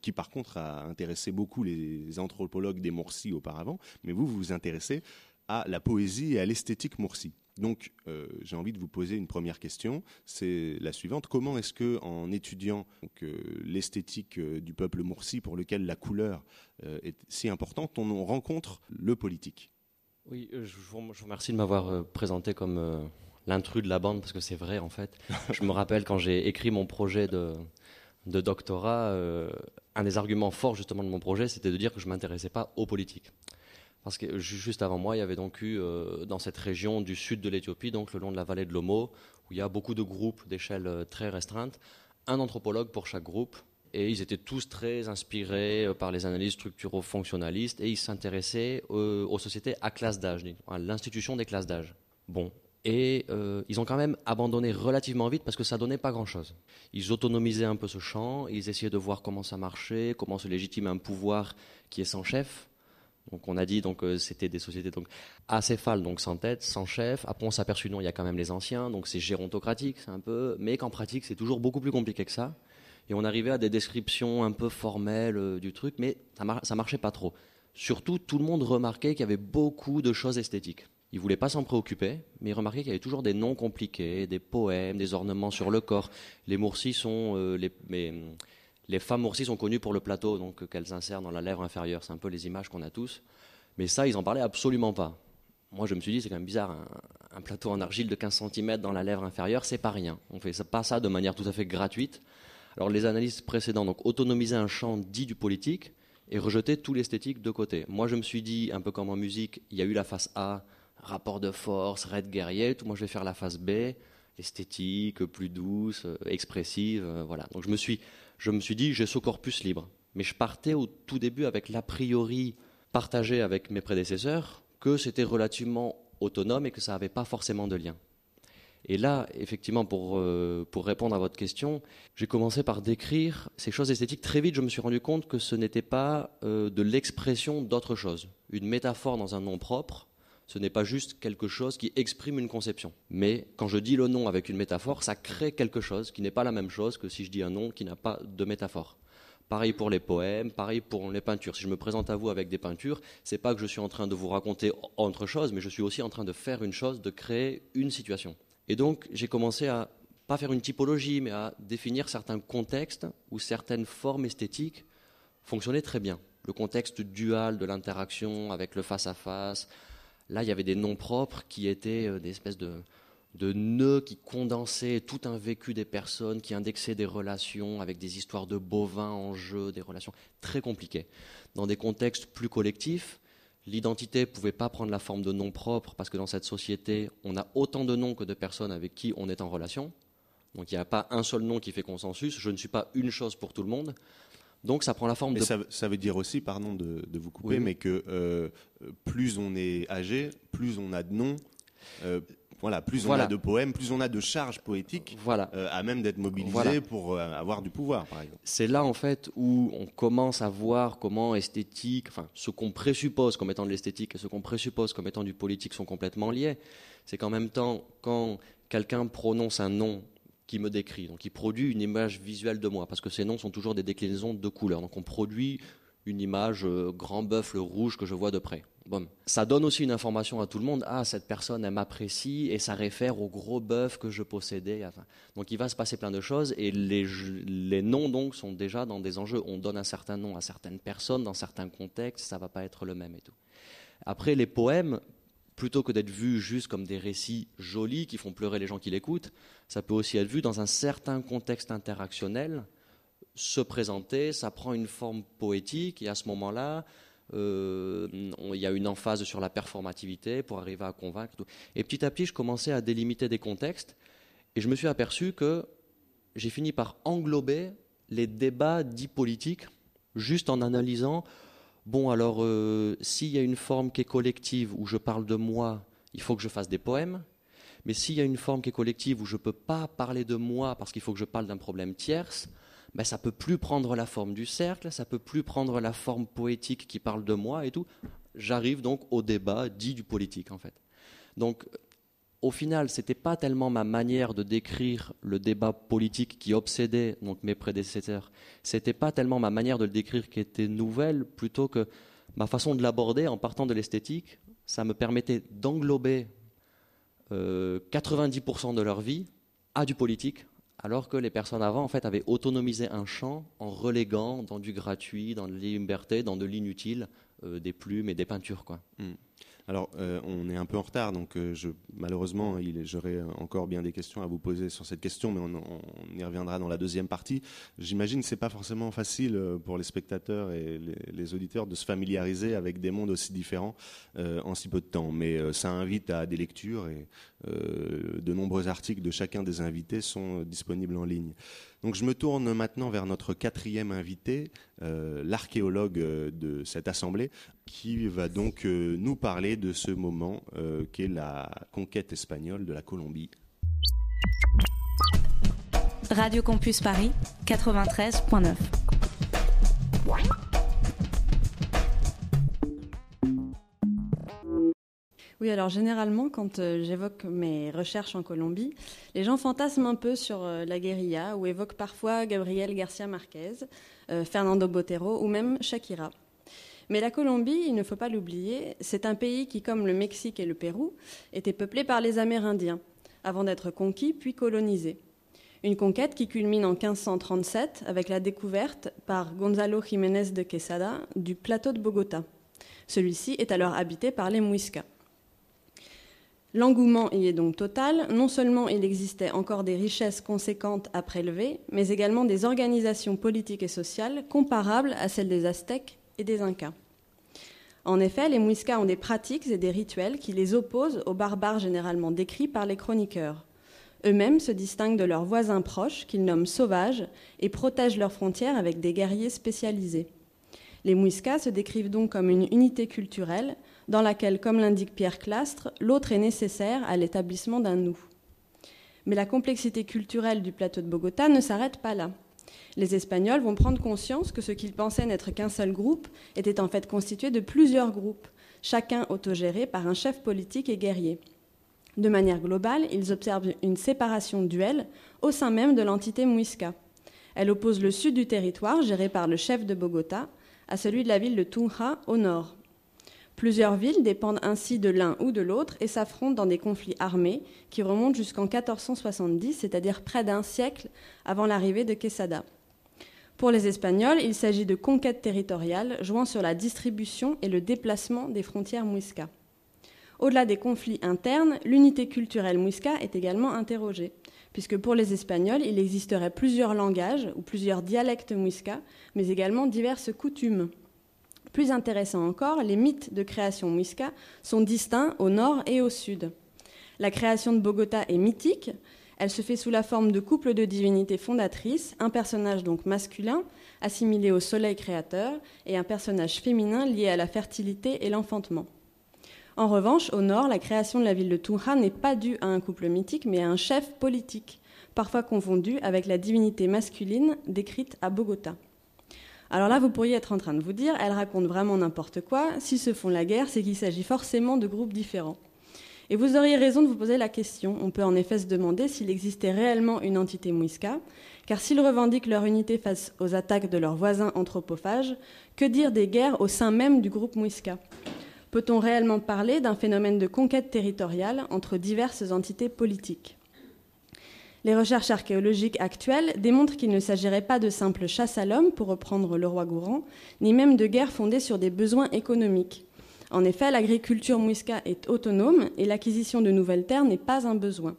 qui par contre a intéressé beaucoup les anthropologues des Moursis auparavant, mais vous, vous vous intéressez à la poésie et à l'esthétique Moursi. Donc, euh, j'ai envie de vous poser une première question. C'est la suivante. Comment est-ce que, en étudiant euh, l'esthétique euh, du peuple Moursi, pour lequel la couleur est si importante, on rencontre le politique? Oui, je vous remercie de m'avoir présenté comme l'intrus de la bande, parce que c'est vrai, en fait. je me rappelle quand j'ai écrit mon projet de, de doctorat, un des arguments forts justement de mon projet, c'était de dire que je m'intéressais pas aux politiques. Parce que juste avant moi, il y avait donc eu euh, dans cette région du sud de l'Éthiopie, donc le long de la vallée de l'Omo, où il y a beaucoup de groupes d'échelle euh, très restreinte, un anthropologue pour chaque groupe, et ils étaient tous très inspirés euh, par les analyses structuro-fonctionnalistes, et ils s'intéressaient aux sociétés à classe d'âge, à l'institution des classes d'âge. Bon, et ils ont quand même abandonné relativement vite parce que ça donnait pas grand-chose. Ils autonomisaient un peu ce champ, ils essayaient de voir comment ça marchait, comment se légitimer un pouvoir qui est sans chef, donc on a dit donc euh, c'était des sociétés donc acéphales donc sans tête, sans chef. Après on s'est aperçu non il y a quand même les anciens donc c'est gérontocratique c'est un peu mais qu'en pratique c'est toujours beaucoup plus compliqué que ça. Et on arrivait à des descriptions un peu formelles euh, du truc mais ça, ça marchait pas trop. Surtout tout le monde remarquait qu'il y avait beaucoup de choses esthétiques. Ils voulaient pas s'en préoccuper, mais ils remarquaient qu'il y avait toujours des noms compliqués, des poèmes, des ornements sur le corps. Les Moursis sont euh, les mais, les femmes aussi sont connues pour le plateau, donc qu'elles insèrent dans la lèvre inférieure. C'est un peu les images qu'on a tous. Mais ça, ils en parlaient absolument pas. Moi, je me suis dit, c'est quand même bizarre, un, plateau en argile de 15 cm dans la lèvre inférieure, c'est pas rien. On fait pas ça de manière tout à fait gratuite. Alors, les analystes précédents, donc, autonomiser un champ dit du politique et rejeter tout l'esthétique de côté. Moi, je me suis dit, un peu comme en musique, il y a eu la face A, rapport de force, raid guerrier, tout. Moi, je vais faire la face B, esthétique, plus douce, euh, expressive, euh, voilà. Donc, je me suis je me suis dit, j'ai ce corpus libre. Mais je partais au tout début avec l'a priori partagé avec mes prédécesseurs que c'était relativement autonome et que ça n'avait pas forcément de lien. Et là, effectivement, pour, euh, pour répondre à votre question, j'ai commencé par décrire ces choses esthétiques. Très vite, je me suis rendu compte que ce n'était pas euh, de l'expression d'autre chose. Une métaphore dans un nom propre, ce n'est pas juste quelque chose qui exprime une conception. Mais quand je dis le nom avec une métaphore, ça crée quelque chose qui n'est pas la même chose que si je dis un nom qui n'a pas de métaphore. Pareil pour les poèmes, pareil pour les peintures. Si je me présente à vous avec des peintures, c'est pas que je suis en train de vous raconter autre chose, mais je suis aussi en train de faire une chose, de créer une situation. Et donc, j'ai commencé à pas faire une typologie, mais à définir certains contextes où certaines formes esthétiques fonctionnaient très bien. Le contexte dual de l'interaction avec le face à face, Là, il y avait des noms propres qui étaient euh, des espèces de, nœuds qui condensaient tout un vécu des personnes, qui indexaient des relations avec des histoires de bovins en jeu, des relations très compliquées. Dans des contextes plus collectifs, l'identité ne pouvait pas prendre la forme de noms propres parce que dans cette société, on a autant de noms que de personnes avec qui on est en relation. Donc il n'y a pas un seul nom qui fait consensus. Je ne suis pas une chose pour tout le monde. Donc ça prend la forme de. Ça, ça, veut dire aussi, pardon de, vous couper, mais que euh, plus on est âgé, plus on a de noms. Euh, voilà, plus on a de poèmes, plus on a de charges poétiques voilà. Euh, à même d'être mobilisé pour avoir du pouvoir, par exemple. C'est là, en fait, où on commence à voir comment esthétique, enfin, ce qu'on présuppose comme étant de l'esthétique et ce qu'on présuppose comme étant du politique sont complètement liés. C'est qu'en même temps, quand quelqu'un prononce un nom qui me décrit. Donc il produit une image visuelle de moi, parce que ces noms sont toujours des déclinaisons de couleurs. Donc on produit une image euh, grand bœuf le rouge que je vois de près. Bon. Ça donne aussi une information à tout le monde. Ah, cette personne, elle m'apprécie et ça réfère au gros bœuf que je possédais. Enfin, donc il va se passer plein de choses et les, les noms donc sont déjà dans des enjeux. On donne un certain nom à certaines personnes dans certains contextes, ça va pas être le même et tout. Après, les poèmes plutôt que d'être vu juste comme des récits jolis qui font pleurer les gens qui l'écoutent, ça peut aussi être vu dans un certain contexte interactionnel, se présenter, ça prend une forme poétique, et à ce moment-là, euh, il y a une emphase sur la performativité pour arriver à convaincre. Et petit à petit, je commençais à délimiter des contextes, et je me suis aperçu que j'ai fini par englober les débats dits politiques, juste en analysant bon alors euh, s'il y a une forme qui est collective où je parle de moi, il faut que je fasse des poèmes. Mais s'il y a une forme qui est collective où je ne peux pas parler de moi parce qu'il faut que je parle d'un problème tierce, ben ça peut plus prendre la forme du cercle, ça peut plus prendre la forme poétique qui parle de moi et tout. J'arrive donc au débat dit du politique en fait. Donc au final, ce n'était pas tellement ma manière de décrire le débat politique qui obsédait donc mes prédécesseurs. C'était pas tellement ma manière de le décrire qui était nouvelle, plutôt que ma façon de l'aborder en partant de l'esthétique, ça me permettait d'englober 90% de leur vie à du politique, alors que les personnes avant en fait avaient autonomisé un champ en reléguant dans du gratuit, dans de liberté, dans de l'inutile, des plumes et des peintures. Quoi. Hmm. Alors, euh, on est un peu en retard, donc euh, je, malheureusement, j'aurai encore bien des questions à vous poser sur cette question, mais on, y reviendra dans la deuxième partie. J'imagine que c'est pas forcément facile euh, pour les spectateurs et les, auditeurs de se familiariser avec des mondes aussi différents en si peu de temps, mais ça invite à des lectures et de nombreux articles de chacun des invités sont disponibles en ligne. Donc je me tourne maintenant vers notre quatrième invité, euh, l'archéologue euh, de cette assemblée, qui va donc euh, nous parler de ce moment qu'est la conquête espagnole de la Colombie. Radio Campus Paris, 93.9. Oui, alors généralement, quand euh, j'évoque mes recherches en Colombie, les gens fantasment un peu sur euh, la guérilla ou évoquent parfois Gabriel Garcia Marquez, euh, Fernando Botero ou même Shakira. Mais la Colombie, il ne faut pas l'oublier, c'est un pays qui, comme le Mexique et le Pérou, était peuplé par les Amérindiens, avant d'être conquis puis colonisé. Une conquête qui culmine en 1537 avec la découverte par Gonzalo Jiménez de Quesada du plateau de Bogota. Celui-ci est alors habité par les Muiscas. L'engouement y est donc total. Non seulement il existait encore des richesses conséquentes à prélever, mais également des organisations politiques et sociales comparables à celles des Aztèques et des Incas. En effet, les Muiscas ont des pratiques et des rituels qui les opposent aux barbares généralement décrits par les chroniqueurs. Eux-mêmes se distinguent de leurs voisins proches, qu'ils nomment sauvages, et protègent leurs frontières avec des guerriers spécialisés. Les Muiscas se décrivent donc comme une unité culturelle, dans laquelle, comme l'indique Pierre Clastre, l'autre est nécessaire à l'établissement d'un nous. Mais la complexité culturelle du plateau de Bogota ne s'arrête pas là. Les Espagnols vont prendre conscience que ce qu'ils pensaient n'être qu'un seul groupe était en fait constitué de plusieurs groupes, chacun autogéré par un chef politique et guerrier. De manière globale, ils observent une séparation duelle au sein même de l'entité Muisca. Elle oppose le sud du territoire, géré par le chef de Bogota, à celui de la ville de Tunja au nord, Plusieurs villes dépendent ainsi de l'un ou de l'autre et s'affrontent dans des conflits armés qui remontent jusqu'en 1470, c'est-à-dire près d'un siècle avant l'arrivée de Quesada. Pour les Espagnols, il s'agit de conquêtes territoriales jouant sur la distribution et le déplacement des frontières muisca. Au-delà des conflits internes, l'unité culturelle muisca est également interrogée, puisque pour les Espagnols, il existerait plusieurs langages ou plusieurs dialectes muisca, mais également diverses coutumes. Plus intéressant encore, les mythes de création muisca sont distincts au nord et au sud. La création de Bogota est mythique. Elle se fait sous la forme de couples de divinités fondatrices, un personnage donc masculin assimilé au soleil créateur et un personnage féminin lié à la fertilité et l'enfantement. En revanche, au nord, la création de la ville de Tunja n'est pas due à un couple mythique, mais à un chef politique, parfois confondu avec la divinité masculine décrite à Bogota. Alors là, vous pourriez être en train de vous dire, elle raconte vraiment n'importe quoi. S'ils se font la guerre, c'est qu'il s'agit forcément de groupes différents. Et vous auriez raison de vous poser la question. On peut en effet se demander s'il existait réellement une entité Muisca, car s'ils revendiquent leur unité face aux attaques de leurs voisins anthropophages, que dire des guerres au sein même du groupe Muisca? Peut-on réellement parler d'un phénomène de conquête territoriale entre diverses entités politiques? Les recherches archéologiques actuelles démontrent qu'il ne s'agirait pas de simple chasse à l'homme, pour reprendre le roi Gourand, ni même de guerre fondée sur des besoins économiques. En effet, l'agriculture muisca est autonome et l'acquisition de nouvelles terres n'est pas un besoin.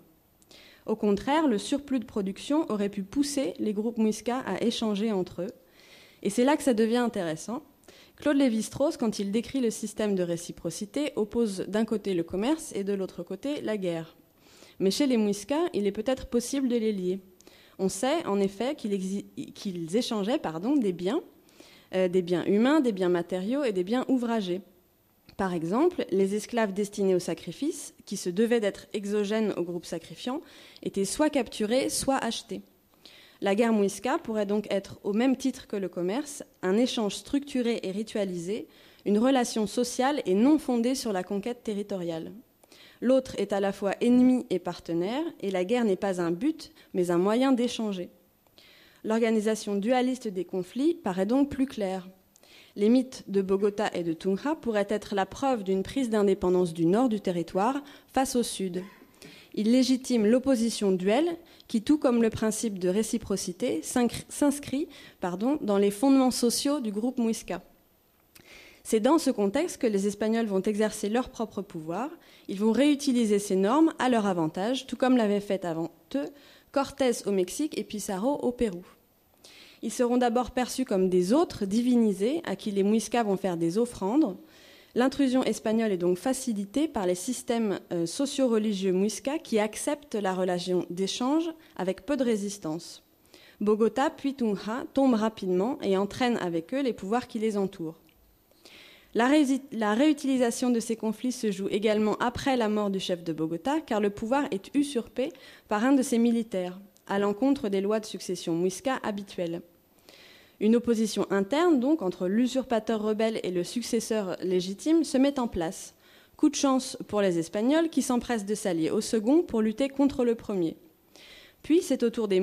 Au contraire, le surplus de production aurait pu pousser les groupes muisca à échanger entre eux. Et c'est là que ça devient intéressant. Claude Lévi-Strauss, quand il décrit le système de réciprocité, oppose d'un côté le commerce et de l'autre côté la guerre. Mais chez les Muiscas, il est peut-être possible de les lier. On sait en effet qu'ils échangeaient pardon, des biens, euh, des biens humains, des biens matériaux et des biens ouvragés. Par exemple, les esclaves destinés au sacrifice, qui se devaient d'être exogènes au groupe sacrifiant, étaient soit capturés, soit achetés. La guerre Muisca pourrait donc être, au même titre que le commerce, un échange structuré et ritualisé, une relation sociale et non fondée sur la conquête territoriale. L'autre est à la fois ennemi et partenaire, et la guerre n'est pas un but, mais un moyen d'échanger. L'organisation dualiste des conflits paraît donc plus claire. Les mythes de Bogota et de Tunja pourraient être la preuve d'une prise d'indépendance du nord du territoire face au sud. Ils légitiment l'opposition duelle qui, tout comme le principe de réciprocité, s'inscrit dans les fondements sociaux du groupe Muisca. C'est dans ce contexte que les Espagnols vont exercer leur propre pouvoir. Ils vont réutiliser ces normes à leur avantage, tout comme l'avaient fait avant eux Cortés au Mexique et Pizarro au Pérou. Ils seront d'abord perçus comme des autres divinisés à qui les Muiscas vont faire des offrandes. L'intrusion espagnole est donc facilitée par les systèmes euh, socio-religieux Muisca qui acceptent la relation d'échange avec peu de résistance. Bogota puis Tunja tombent rapidement et entraînent avec eux les pouvoirs qui les entourent. La, réutilisation de ces conflits se joue également après la mort du chef de Bogota, car le pouvoir est usurpé par un de ses militaires, à l'encontre des lois de succession muisca habituelles. Une opposition interne, donc, entre l'usurpateur rebelle et le successeur légitime se met en place. Coup de chance pour les Espagnols qui s'empressent de s'allier au second pour lutter contre le premier. Puis c'est au tour des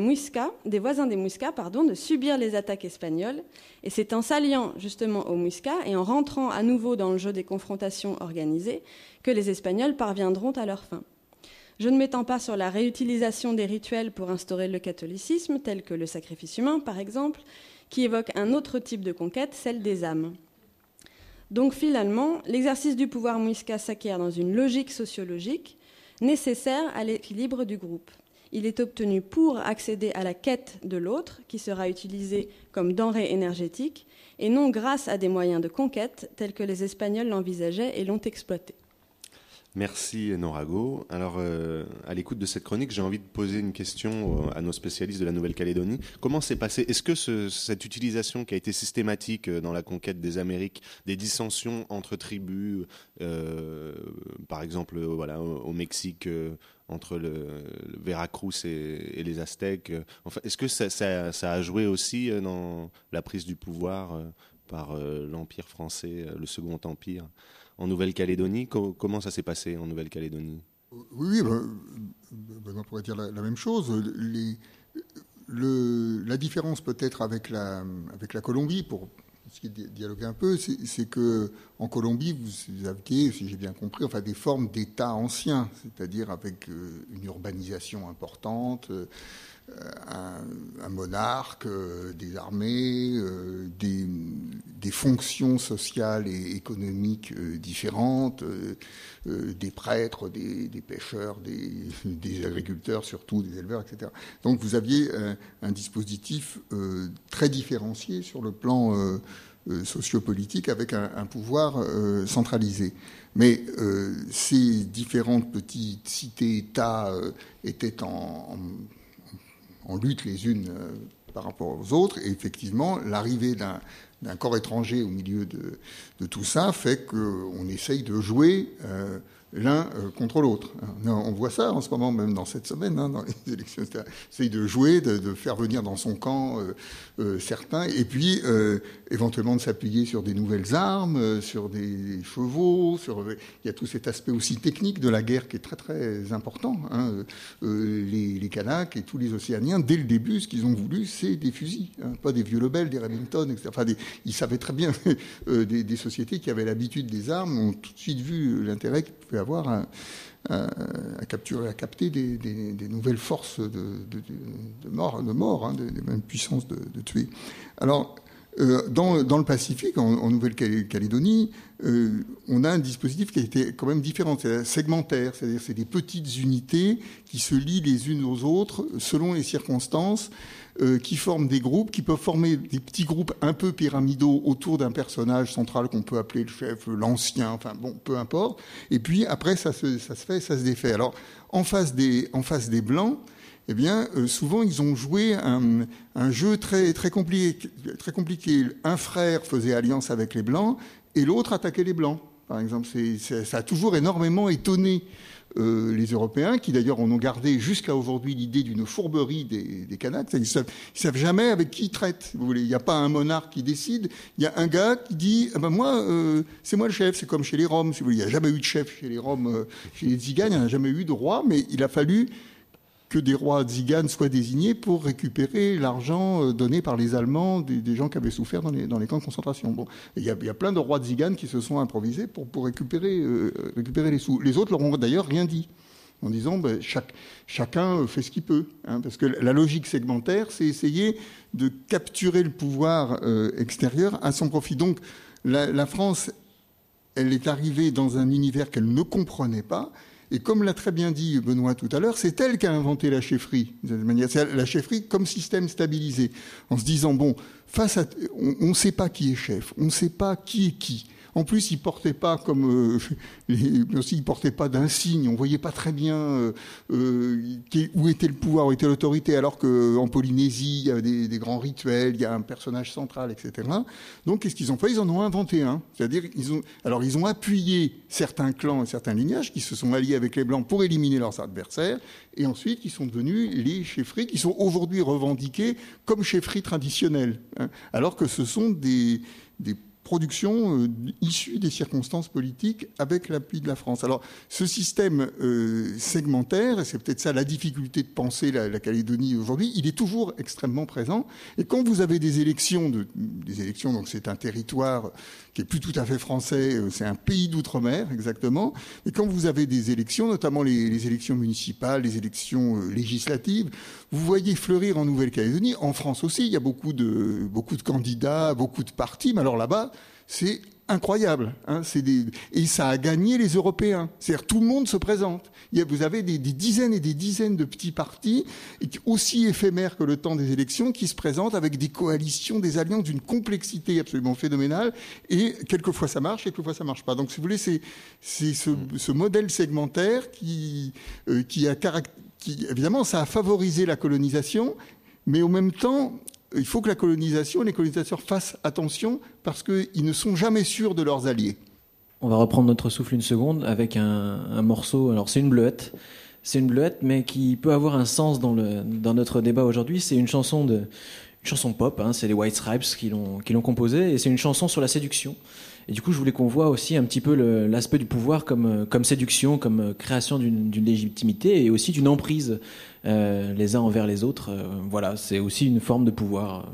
des voisins des Muisca, pardon, de subir les attaques espagnoles. Et c'est en s'alliant justement aux Muisca et en rentrant à nouveau dans le jeu des confrontations organisées que les Espagnols parviendront à leur fin. Je ne m'étends pas sur la réutilisation des rituels pour instaurer le catholicisme, tel que le sacrifice humain par exemple, qui évoque un autre type de conquête, celle des âmes. Donc finalement, l'exercice du pouvoir Muisca s'acquiert dans une logique sociologique nécessaire à l'équilibre du groupe il est obtenu pour accéder à la quête de l'autre, qui sera utilisée comme denrée énergétique, et non grâce à des moyens de conquête tels que les Espagnols l'envisageaient et l'ont exploité. Merci Norago. Alors, euh, à l'écoute de cette chronique, j'ai envie de poser une question euh, à nos spécialistes de la Nouvelle-Calédonie. Comment s'est passé Est-ce que cette utilisation qui a été systématique euh, dans la conquête des Amériques, des dissensions entre tribus, par exemple, au Mexique, entre le, Veracruz et, les Aztèques. Enfin, est-ce que ça, a joué aussi euh, dans la prise du pouvoir euh, par euh, l'Empire français, le Second Empire, en Nouvelle-Calédonie? Comment ça s'est passé en Nouvelle-Calédonie? Oui, ben, on pourrait dire la, même chose. la différence peut-être avec la, avec la Colombie, pour ce qui dialogue un peu, c'est que en Colombie, vous aviez, si j'ai bien compris, enfin des formes d'État anciens, c'est-à-dire avec euh, une urbanisation importante, euh, un, monarque, euh, des armées, des, fonctions sociales et économiques différentes, des prêtres, des, pêcheurs, des, agriculteurs, surtout des éleveurs, etc. Donc vous aviez un dispositif très différencié sur le plan euh, sociopolitique avec un, pouvoir euh, centralisé. Mais euh, ces différentes petites cités-États étaient en, lutte les unes par rapport aux autres, et effectivement, l'arrivée d'un corps étranger au milieu de, tout ça fait qu'on essaye de jouer l'un euh, contre l'autre. On voit ça en ce moment, même dans cette semaine, hein, dans les élections. Essaye de jouer, de, faire venir dans son camp euh, euh, certains, et puis éventuellement de s'appuyer sur des nouvelles armes, sur des chevaux. Il y a tout cet aspect aussi technique de la guerre qui est très très important. Hein. Les, les, Kanaks et tous les Océaniens, dès le début, ce qu'ils ont voulu, c'est des fusils, hein. pas des vieux Lebel, des Remington, etc. Enfin, ils savaient très bien des, sociétés qui avaient l'habitude des armes ont tout de suite vu l'intérêt pouvaient avoir à, capturer, à capter des, nouvelles forces de, mort, de mort hein, des, mêmes puissances de, tuer. Alors, euh, dans, le Pacifique, en, Nouvelle-Calédonie, euh, on a un dispositif qui a été quand même différent, c'est segmentaire, c'est-à-dire c'est des petites unités qui se lient les unes aux autres selon les circonstances euh, qui forment des groupes, qui peuvent former des petits groupes un peu pyramidaux autour d'un personnage central qu'on peut appeler le chef, l'ancien, enfin bon, peu importe. Et puis après, ça se, fait, ça se défait. Alors, en face des, en face des blancs, eh bien, euh, souvent, ils ont joué un, un, jeu très, très, compliqué, très compliqué. Un frère faisait alliance avec les blancs et l'autre attaquait les blancs. Par exemple, ça a toujours énormément étonné euh, les Européens, qui d'ailleurs en ont gardé jusqu'à aujourd'hui l'idée d'une fourberie des, des. Ils savent, savent jamais avec qui ils traitent. Vous voulez, il n'y a pas un monarque qui décide. Il y a un gars qui dit, ah ben moi, euh, c'est moi le chef. C'est comme chez les Roms. Si vous voulez, il n'y a jamais eu de chef chez les Roms, euh, chez les Tziganes. Il n'y a jamais eu de roi, mais il a fallu que des rois tziganes soient désignés pour récupérer l'argent euh, donné par les Allemands des, gens qui avaient souffert dans les, camps de concentration. Bon, il y, a, plein de rois tziganes qui se sont improvisés pour, euh, récupérer les sous. Les autres leur ont d'ailleurs rien dit en disant ben, chaque, chacun fait ce qu'il peut. Hein, parce que la logique segmentaire, c'est essayer de capturer le pouvoir euh, extérieur à son profit. Donc la, la France, elle est arrivée dans un univers qu'elle ne comprenait pas et comme l'a très bien dit Benoît tout à l'heure, c'est elle qui a inventé la chefferie. C'est la chefferie comme système stabilisé, en se disant bon, face à, on ne sait pas qui est chef, on ne sait pas qui est qui. En plus, il portait pas comme euh, aussi, il portait pas d'insigne. On voyait pas très bien euh, euh, où était le pouvoir, où était l'autorité. Alors qu'en Polynésie, il y a des, grands rituels, il y a un personnage central, etc. Donc, qu'est-ce qu'ils ont fait? Ils en ont inventé un. C'est-à-dire, ils ont alors ils ont appuyé certains clans et certains lignages qui se sont alliés avec les blancs pour éliminer leurs adversaires, et ensuite ils sont devenus les chefferies qui sont aujourd'hui revendiquées comme chefferies traditionnelles, hein, alors que ce sont des production euh, issue des circonstances politiques avec l'appui de la France. Alors, ce système euh, segmentaire, c'est peut-être ça la difficulté de penser la, Calédonie aujourd'hui, il est toujours extrêmement présent. Et quand vous avez des élections, de, des élections, donc c'est un territoire qui est plus tout à fait français, euh, c'est un pays d'outre-mer exactement. Et quand vous avez des élections, notamment les, les élections municipales, les élections législatives, vous voyez fleurir en Nouvelle-Calédonie, en France aussi, il y a beaucoup de beaucoup de candidats, beaucoup de partis, mais alors là-bas c'est incroyable. Hein. Et ça a gagné les Européens. C'est-à-dire tout le monde se présente. Vous avez des, dizaines et des dizaines de petits partis, aussi éphémères que le temps des élections, qui se présentent avec des coalitions, des alliances d'une complexité absolument phénoménale. Et quelquefois ça marche, quelquefois ça marche pas. Donc si vous voulez, c'est ce, modèle segmentaire qui, euh, a qui, évidemment, ça a favorisé la colonisation, mais au même temps, il faut que la colonisation, les colonisateurs fassent attention parce qu'ils ne sont jamais sûrs de leurs alliés. On va reprendre notre souffle une seconde avec un, morceau. Alors c'est une bleuette, c'est une bleuette, mais qui peut avoir un sens dans, notre débat aujourd'hui. C'est une chanson de chanson pop. Hein, c'est les White Stripes qui l'ont composée et c'est une chanson sur la séduction. Et du coup, je voulais qu'on voit aussi un petit peu l'aspect du pouvoir comme, comme séduction, comme création d'une légitimité et aussi d'une emprise les uns envers les autres. Euh, voilà, c'est aussi une forme de pouvoir.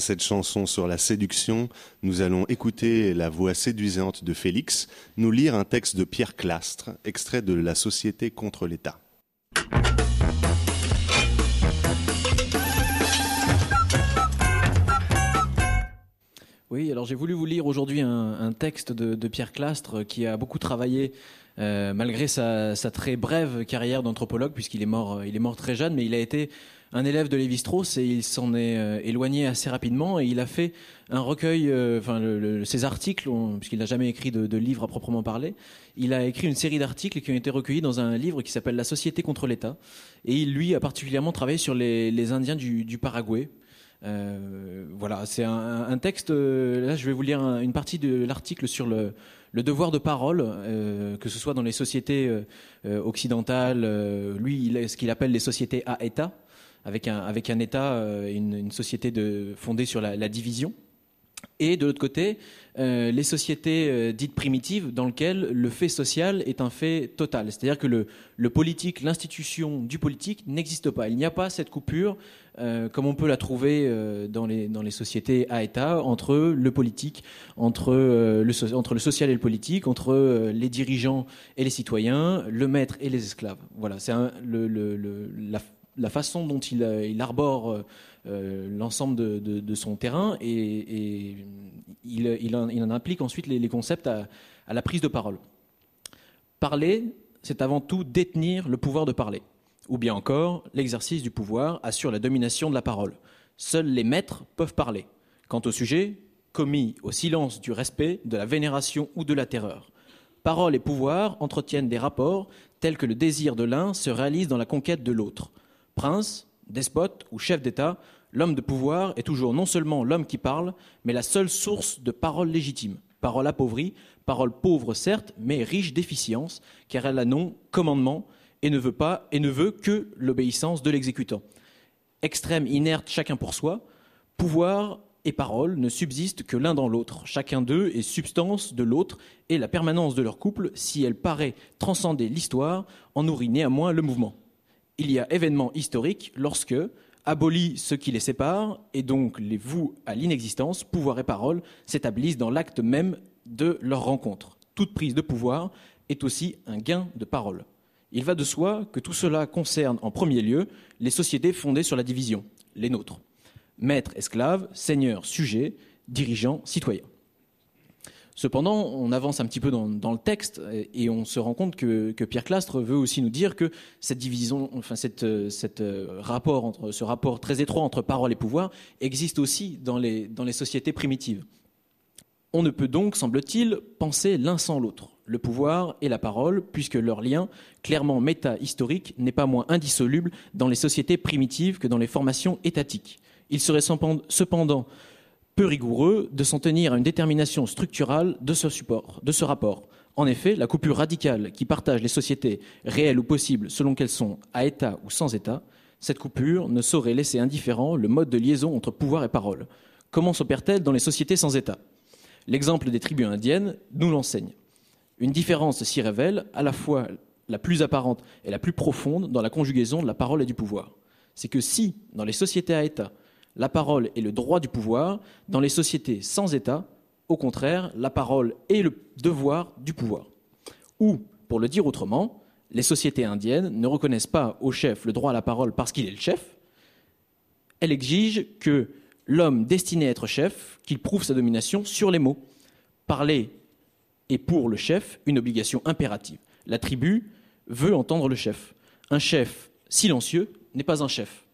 Cette chanson sur la séduction, nous allons écouter la voix séduisante de Félix nous lire un texte de Pierre Clastre, extrait de La Société contre l'État. Oui, alors j'ai voulu vous lire aujourd'hui un, texte de, Pierre Clastre qui a beaucoup travaillé euh, malgré sa, très brève carrière d'anthropologue, puisqu'il est mort, il est mort très jeune, mais il a été un élève de Lévi-Strauss et il s'en est euh, éloigné assez rapidement et il a fait un recueil, euh, enfin ses articles, puisqu'il n'a jamais écrit de, livre à proprement parler, il a écrit une série d'articles qui ont été recueillis dans un livre qui s'appelle La société contre l'État et il lui a particulièrement travaillé sur les, Indiens du, Paraguay. Euh, voilà, c'est un, texte. là, je vais vous lire une partie de l'article sur le, devoir de parole, que ce soit dans les sociétés occidentales, lui, ce qu'il appelle les sociétés à État, avec un, avec un État, euh, une, société fondée sur la, division. Et de l'autre côté, euh, les sociétés euh, dites primitives dans lesquelles le fait social est un fait total. C'est-à-dire que le, le politique, l'institution du politique n'existe pas. Il n'y a pas cette coupure, comme on peut la trouver dans, les, dans les sociétés à État, entre le politique, entre, le, entre le social et le politique, entre les dirigeants et les citoyens, le maître et les esclaves. Voilà, c'est le, la, la façon dont il, euh, arbore euh, euh, l'ensemble de, son terrain et, il, il, en, implique ensuite les, concepts à, la prise de parole. Parler, c'est avant tout détenir le pouvoir de parler. Ou bien encore, l'exercice du pouvoir assure la domination de la parole. Seuls les maîtres peuvent parler. Quant au sujet, commis au silence du respect, de la vénération ou de la terreur. Parole et pouvoir entretiennent des rapports tels que le désir de l'un se réalise dans la conquête de l'autre. Prince, despote ou chef d'État, l'homme de pouvoir est toujours non seulement l'homme qui parle, mais la seule source de parole légitime. Parole appauvrie, parole pauvre certes, mais riche d'efficience, car elle a non commandement et ne veut pas et ne veut que l'obéissance de l'exécutant. Extrême, inerte, chacun pour soi, pouvoir et parole ne subsistent que l'un dans l'autre. Chacun d'eux est substance de l'autre, et la permanence de leur couple, si elle paraît transcender l'histoire, en nourrit néanmoins le mouvement il y a événement historique lorsque, abolit ce qui les sépare et donc les voue à l'inexistence, pouvoir et parole s'établissent dans l'acte même de leur rencontre. Toute prise de pouvoir est aussi un gain de parole. Il va de soi que tout cela concerne en premier lieu les sociétés fondées sur la division, les nôtres. Maître, esclave, seigneur, sujet, dirigeant, citoyen. Cependant, on avance un petit peu dans, le texte et on se rend compte que, Pierre Clastre veut aussi nous dire que cette division, enfin cette, euh, rapport ce rapport très étroit entre parole et pouvoir existe aussi dans les, dans les sociétés primitives. On ne peut donc, semble-t-il, penser l'un sans l'autre, le pouvoir et la parole, puisque leur lien, clairement méta-historique, n'est pas moins indissoluble dans les sociétés primitives que dans les formations étatiques. Il serait cependant peu rigoureux de s'en tenir à une détermination structurale de ce support, de ce rapport. En effet, la coupure radicale qui partage les sociétés réelles ou possibles selon qu'elles sont à État ou sans État, cette coupure ne saurait laisser indifférent le mode de liaison entre pouvoir et parole. Comment s'opère-t-elle dans les sociétés sans État? L'exemple des tribus indiennes nous l'enseigne. Une différence s'y révèle, à la fois la plus apparente et la plus profonde dans la conjugaison de la parole et du pouvoir. C'est que si, dans les sociétés à État, la parole est le droit du pouvoir. Dans les sociétés sans État, au contraire, la parole est le devoir du pouvoir. Ou, pour le dire autrement, les sociétés indiennes ne reconnaissent pas au chef le droit à la parole parce qu'il est le chef. Elles exigent que l'homme destiné à être chef, qu'il prouve sa domination sur les mots. Parler est pour le chef une obligation impérative. La tribu veut entendre le chef. Un chef silencieux n'est pas un chef.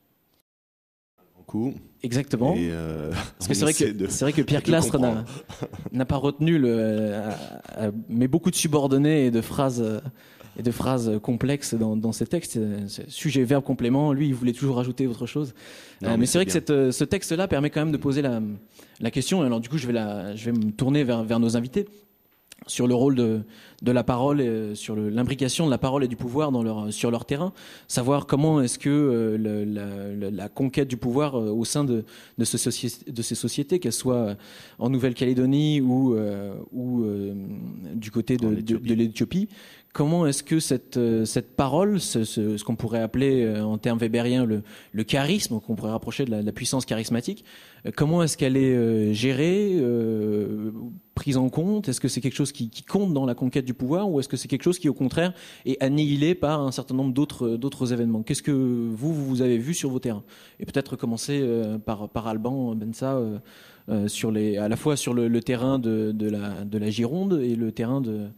Exactement. Euh, Parce que c'est vrai, que, c'est vrai que Pierre Clastre n'a, pas retenu le, mais beaucoup de subordonnés et de phrases et de phrases complexes dans, dans ses textes. Sujet, verbe, complément. Lui, il voulait toujours rajouter autre chose. Euh, mais, c'est, vrai que cette, ce texte-là permet quand même de poser la, la question. Alors du coup, je vais, la, je vais me tourner vers, vers nos invités sur le rôle de, de la parole, et sur l'imbrication de la parole et du pouvoir dans leur, sur leur terrain, savoir comment est-ce que euh, la, conquête du pouvoir euh, au sein de, de, ce de ces sociétés, qu'elles soient en Nouvelle-Calédonie ou, euh, ou du côté de, de l'Éthiopie, Comment est-ce que cette, euh, cette parole, ce, qu'on pourrait appeler euh, en termes weberiens le, le charisme, qu'on pourrait rapprocher de la, puissance charismatique, euh, comment est-ce qu'elle est gérée, prise en compte? Est-ce que c'est quelque chose qui, compte dans la conquête du pouvoir ou est-ce que c'est quelque chose qui, au contraire, est annihilé par un certain nombre d'autres, événements? Qu'est-ce que vous, vous avez vu sur vos terrains? Et peut-être commencer par, par Alban Bensa, sur les, à la fois sur le, terrain de, de la Gironde et le terrain de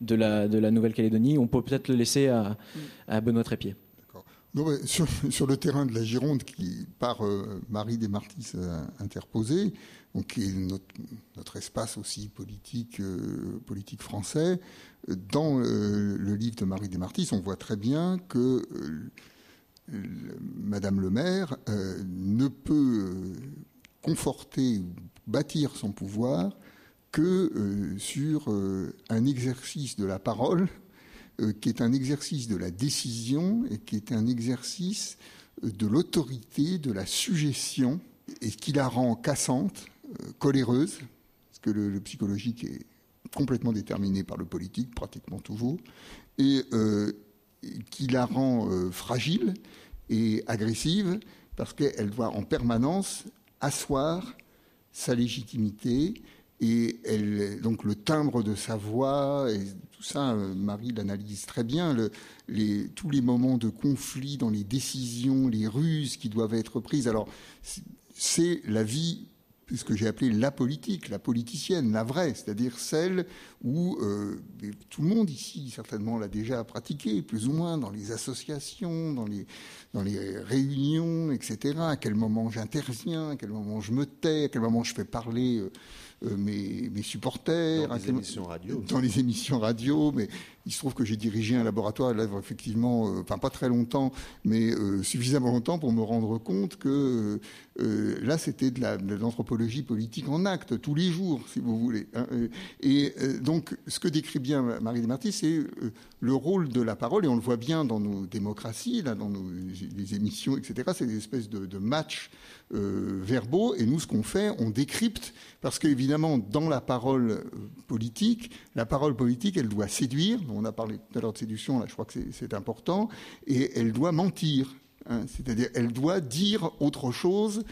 de la, de la Nouvelle-Calédonie. On peut peut-être le laisser à, à Benoît Trépied. Non, sur, sur, le terrain de la Gironde, qui par euh, Marie Desmartis euh, interposé, donc qui est notre, notre espace aussi politique, euh, politique français, dans le livre de Marie Desmartis, on voit très bien que Madame le maire ne peut conforter ou bâtir son pouvoir que euh, sur euh, un exercice de la parole euh, qui est un exercice de la décision et qui est un exercice de l'autorité, de la suggestion, et qui la rend cassante, coléreuse, parce que le, psychologique est complètement déterminé par le politique, pratiquement toujours, et qui la rend fragile et agressive, parce qu'elle doit en permanence asseoir sa légitimité, et donc le timbre de sa voix et tout ça, Marie l'analyse très bien. Tous les moments de conflit dans les décisions, les ruses qui doivent être prises. Alors, c'est la vie ce que j'ai appelé la politique, la politicienne, la vraie, c'est-à-dire celle où euh, tout le monde ici certainement l'a déjà pratiqué, plus ou moins dans les associations, dans les, réunions, etc. À quel moment j'interviens, à quel moment je me tais, à quel moment je fais parler. Euh, euh, mes, mes, supporters. Dans les émissions radio. Dans les émissions radio, mais il se trouve que j'ai dirigé un laboratoire là, effectivement, euh, enfin pas très longtemps, mais euh, suffisamment longtemps pour me rendre compte que euh, là c'était de, la, de l'anthropologie politique en acte, tous les jours, si vous voulez. Hein, et donc ce que décrit bien Marie Desmartis, c'est le rôle de la parole, et on le voit bien dans nos démocraties, là, dans nos les émissions, etc. C'est des espèces de, de matchs verbaux, et nous, ce qu'on fait, on décrypte, parce qu'évidemment, dans la parole politique, la parole politique, elle doit séduire. On a parlé tout à l'heure de séduction, là, je crois que c'est important, et elle doit mentir. Hein, C'est-à-dire, elle doit dire autre chose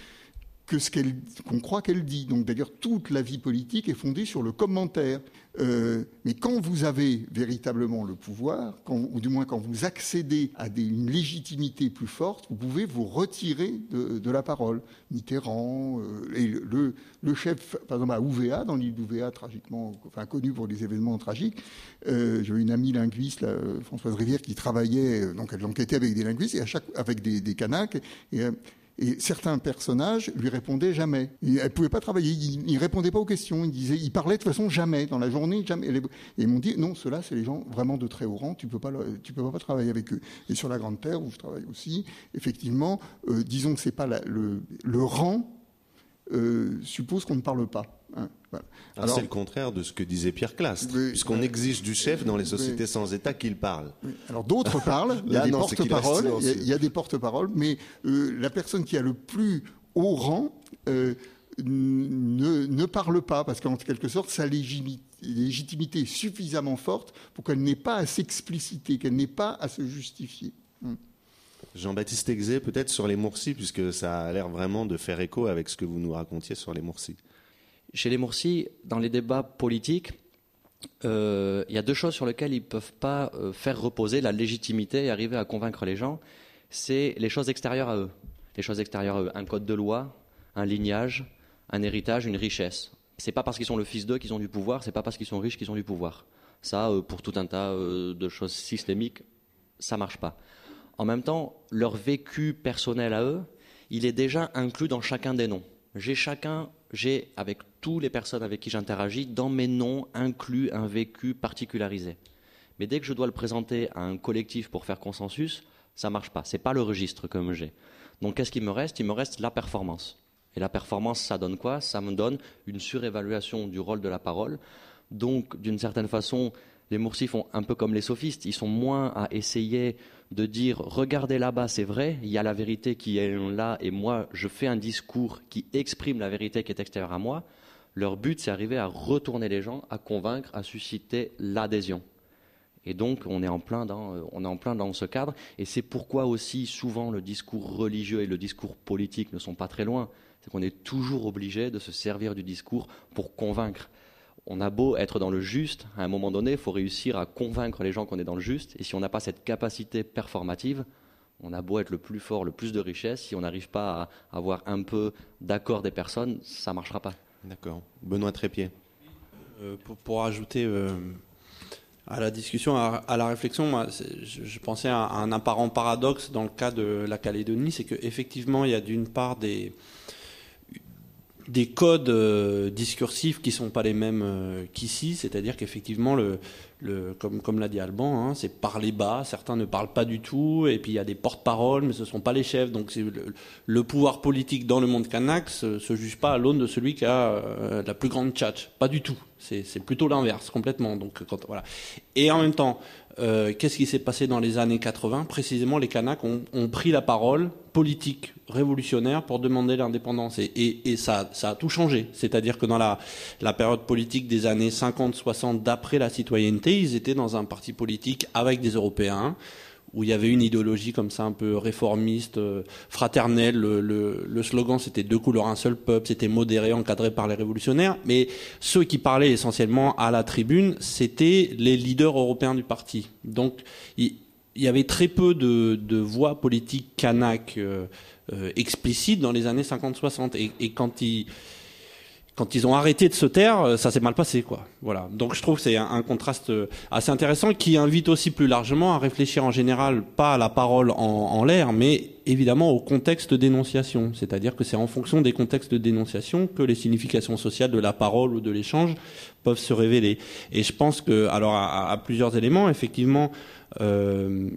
que ce qu'elle, qu'on croit qu'elle dit. Donc d'ailleurs, toute la vie politique est fondée sur le commentaire. Euh, mais quand vous avez véritablement le pouvoir, ou du moins quand vous accédez à une légitimité plus forte, vous pouvez vous retirer de, la parole. Mitterrand, euh, le, chef, par exemple à Ouvéa, dans l'île d'Ouvéa, tragiquement, enfin connu pour des événements tragiques, euh, j'ai une amie linguiste, là, Françoise Rivière, qui travaillait, donc elle enquêtait avec des linguistes et avec des, des canaques. Et certains personnages lui répondaient jamais. Et elle pouvait pas travailler. Il, il répondait pas aux questions. Il disait, il parlait de toute façon jamais dans la journée. Et ils m'ont dit, non, ceux-là, c'est les gens vraiment de très haut rang. Tu peux pas, peux pas travailler avec eux. Et sur la Grande Terre où je travaille aussi, effectivement, euh, disons que c'est pas la, le, le rang euh, suppose qu'on ne parle pas. Hein, voilà. Alors, c'est le contraire de ce que disait Pierre Clastre, puisqu'on euh, exige du chef dans les sociétés sans État qu'il parle. Alors d'autres parlent, il y a des porte-paroles, il, y a des porte-paroles, mais euh, la personne qui a le plus haut rang euh, ne, ne, parle pas, parce qu'en quelque sorte, sa légitimité est suffisamment forte pour qu'elle n'ait pas à s'expliciter, qu'elle n'ait pas à se justifier. Jean-Baptiste Exé, peut-être sur les Moursis, puisque ça a l'air vraiment de faire écho avec ce que vous nous racontiez sur les Moursis. Chez les Moursis, dans les débats politiques, euh, il y a deux choses sur lesquelles ils ne peuvent pas euh, faire reposer la légitimité et arriver à convaincre les gens. C'est les choses extérieures à eux. Les choses extérieures à eux. Un code de loi, un lignage, un héritage, une richesse. C'est pas parce qu'ils sont le fils d'eux qu'ils ont du pouvoir, c'est pas parce qu'ils sont riches qu'ils ont du pouvoir. Ça, euh, pour tout un tas de choses systémiques, ça marche pas. En même temps, leur vécu personnel à eux, il est déjà inclus dans chacun des noms. J'ai chacun, j'ai avec toutes les personnes avec qui j'interagis, dans mes noms inclus un vécu particularisé. Mais dès que je dois le présenter à un collectif pour faire consensus, ça marche pas. C'est pas le registre comme j'ai. Donc qu'est-ce qui me reste? Il me reste la performance. Et la performance, ça donne quoi? Ça me donne une surévaluation du rôle de la parole. Donc, d'une certaine façon, les Moursis font un peu comme les sophistes. Ils sont moins à essayer de dire regardez là-bas, c'est vrai, il y a la vérité qui est là, et moi, je fais un discours qui exprime la vérité qui est extérieure à moi. Leur but, c'est arriver à retourner les gens, à convaincre, à susciter l'adhésion. Et donc, on est en plein dans, on est en plein dans ce cadre. Et c'est pourquoi aussi, souvent, le discours religieux et le discours politique ne sont pas très loin. C'est qu'on est toujours obligé de se servir du discours pour convaincre. On a beau être dans le juste, à un moment donné, il faut réussir à convaincre les gens qu'on est dans le juste. Et si on n'a pas cette capacité performative, on a beau être le plus fort, le plus de richesse, si on n'arrive pas à avoir un peu d'accord des personnes, ça ne marchera pas. D'accord. Benoît Trépied. Euh, pour, pour, ajouter euh, à la discussion, à, à la réflexion, moi, je, je, pensais à, à, un apparent paradoxe dans le cas de la Calédonie, c'est qu'effectivement, il y a d'une part des, des codes euh, discursifs qui sont pas les mêmes euh, qu'ici, c'est-à-dire qu'effectivement, le, le, comme, comme l'a dit Alban, hein, c'est parler bas, certains ne parlent pas du tout, et puis il y a des porte-paroles, mais ce ne sont pas les chefs. Donc le, le, pouvoir politique dans le monde kanak se, se juge pas à l'aune de celui qui a euh, la plus grande tchatch, pas du tout. C'est plutôt l'inverse, complètement. Donc, quand, voilà. Et en même temps, euh, qu'est-ce qui s'est passé dans les années 80 Précisément, les Kanaks ont, ont, pris la parole politique révolutionnaire pour demander l'indépendance. Et, et, et, ça, ça a tout changé. C'est-à-dire que dans la, la période politique des années 50-60, d'après la citoyenneté, ils étaient dans un parti politique avec des Européens où il y avait une idéologie comme ça un peu réformiste, euh, fraternelle. Le, slogan c'était deux couleurs, un seul peuple. C'était modéré, encadré par les révolutionnaires. Mais ceux qui parlaient essentiellement à la tribune, c'était les leaders européens du parti. Donc il, il y avait très peu de, voix politiques kanak euh, euh, explicites dans les années 50-60. Et, et quand ils quand ils ont arrêté de se taire, ça s'est mal passé, quoi. Voilà. Donc je trouve que c'est un, contraste assez intéressant qui invite aussi plus largement à réfléchir en général pas à la parole en, l'air, mais évidemment au contexte dénonciation. C'est-à-dire que c'est en fonction des contextes de dénonciation que les significations sociales de la parole ou de l'échange peuvent se révéler. Et je pense que, alors à, à plusieurs éléments, effectivement. Euh,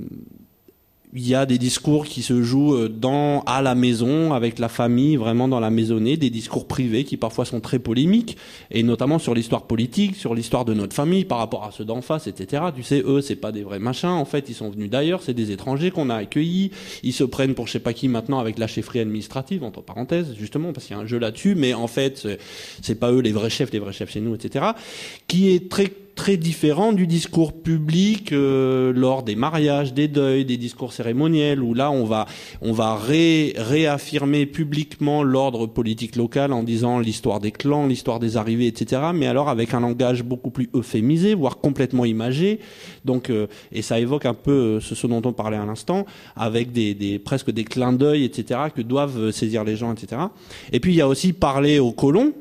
il y a des discours qui se jouent dans à la maison avec la famille vraiment dans la maisonnée des discours privés qui parfois sont très polémiques et notamment sur l'histoire politique sur l'histoire de notre famille par rapport à ceux d'en face etc tu sais eux c'est pas des vrais machins. En fait ils sont venus d'ailleurs c'est des étrangers qu'on a accueillis. Ils se prennent pour je sais pas qui maintenant avec la chefferie administrative entre parenthèses justement parce qu'il y a un jeu là-dessus. Mais en fait c'est pas eux les vrais chefs les vrais chefs chez nous etc qui est très très différent du discours public euh, lors des mariages, des deuils, des discours cérémoniels, où là on va on va ré, réaffirmer publiquement l'ordre politique local en disant l'histoire des clans, l'histoire des arrivées, etc. Mais alors avec un langage beaucoup plus euphémisé, voire complètement imagé. Donc euh, et ça évoque un peu ce, ce dont on parlait à l'instant, avec des, des presque des clins d'œil, etc. que doivent saisir les gens, etc. Et puis il y a aussi parler aux colons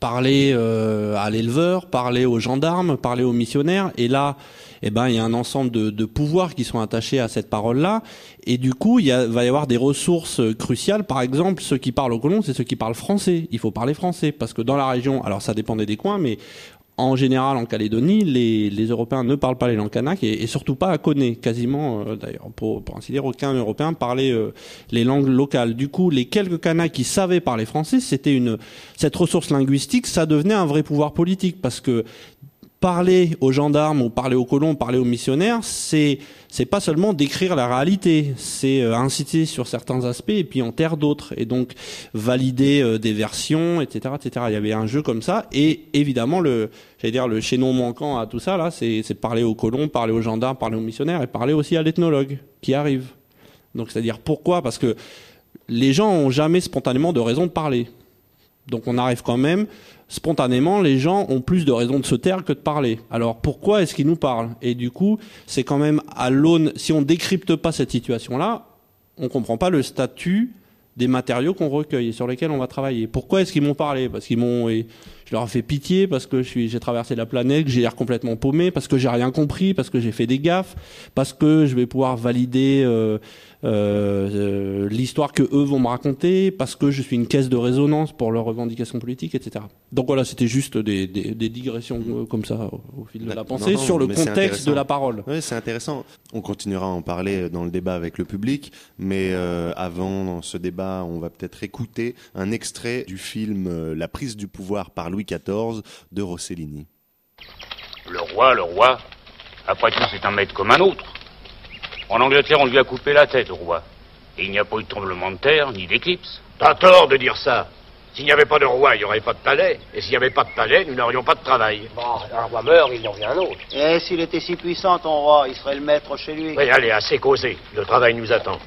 parler euh, à l'éleveur, parler aux gendarmes, parler aux missionnaires. Et là, eh ben, il y a un ensemble de, de pouvoirs qui sont attachés à cette parole-là. Et du coup, il y a, va y avoir des ressources cruciales. Par exemple, ceux qui parlent aux colons, c'est ceux qui parlent français. Il faut parler français parce que dans la région, alors ça dépendait des coins, mais en général, en Calédonie, les, Européens ne parlent pas les langues kanak et, et surtout pas à Koné. Quasiment, euh, d'ailleurs, pour, pour ainsi dire, aucun Européen parlait euh, les langues locales. Du coup, les quelques Kanaks qui savaient parler français, c'était une cette ressource linguistique, ça devenait un vrai pouvoir politique parce que parler aux gendarmes ou parler aux colons, parler aux missionnaires, c'est c'est pas seulement décrire la réalité, c'est euh, inciter sur certains aspects et puis en taire d'autres et donc valider euh, des versions, etc., etc. Il y avait un jeu comme ça et évidemment le j'allais dire le chaînon manquant à tout ça là, c'est c'est parler aux colons, parler aux gendarmes, parler aux missionnaires et parler aussi à l'ethnologue qui arrive. Donc c'est-à-dire pourquoi? Parce que les gens ont jamais spontanément de raison de parler. Donc on arrive quand même spontanément, les gens ont plus de raisons de se taire que de parler. Alors pourquoi est-ce qu'ils nous parlent? Et du coup, c'est quand même à l'aune, si on décrypte pas cette situation-là, on comprend pas le statut des matériaux qu'on recueille et sur lesquels on va travailler. Pourquoi est-ce qu'ils m'ont parlé? Parce qu'ils m'ont, je leur ai fait pitié, parce que j'ai traversé la planète, que j'ai l'air complètement paumé, parce que j'ai rien compris, parce que j'ai fait des gaffes, parce que je vais pouvoir valider euh, euh, l'histoire que eux vont me raconter, parce que je suis une caisse de résonance pour leurs revendications politiques, etc. Donc voilà, c'était juste des, des, des, digressions comme ça au, au fil de la pensée non, non, sur le contexte de la parole. Oui, c'est intéressant. On continuera à en parler dans le débat avec le public, mais euh, avant dans ce débat, on va peut-être écouter un extrait du film euh, La prise du pouvoir par Louis XIV de Rossellini. Le roi, le roi, après tout, c'est un maître comme un autre? En Angleterre, on lui a coupé la tête au roi. Et il n'y a pas eu de tremblement de terre, ni d'éclipse. T'as tort de dire ça. S'il n'y avait pas de roi, il n'y aurait pas de palais. Et s'il n'y avait pas de palais, nous n'aurions pas de travail. Bon, un roi meurt, il en vient un autre. Et s'il était si puissant, ton roi, il serait le maître chez lui. Oui, allez, assez causé. Le travail nous attend.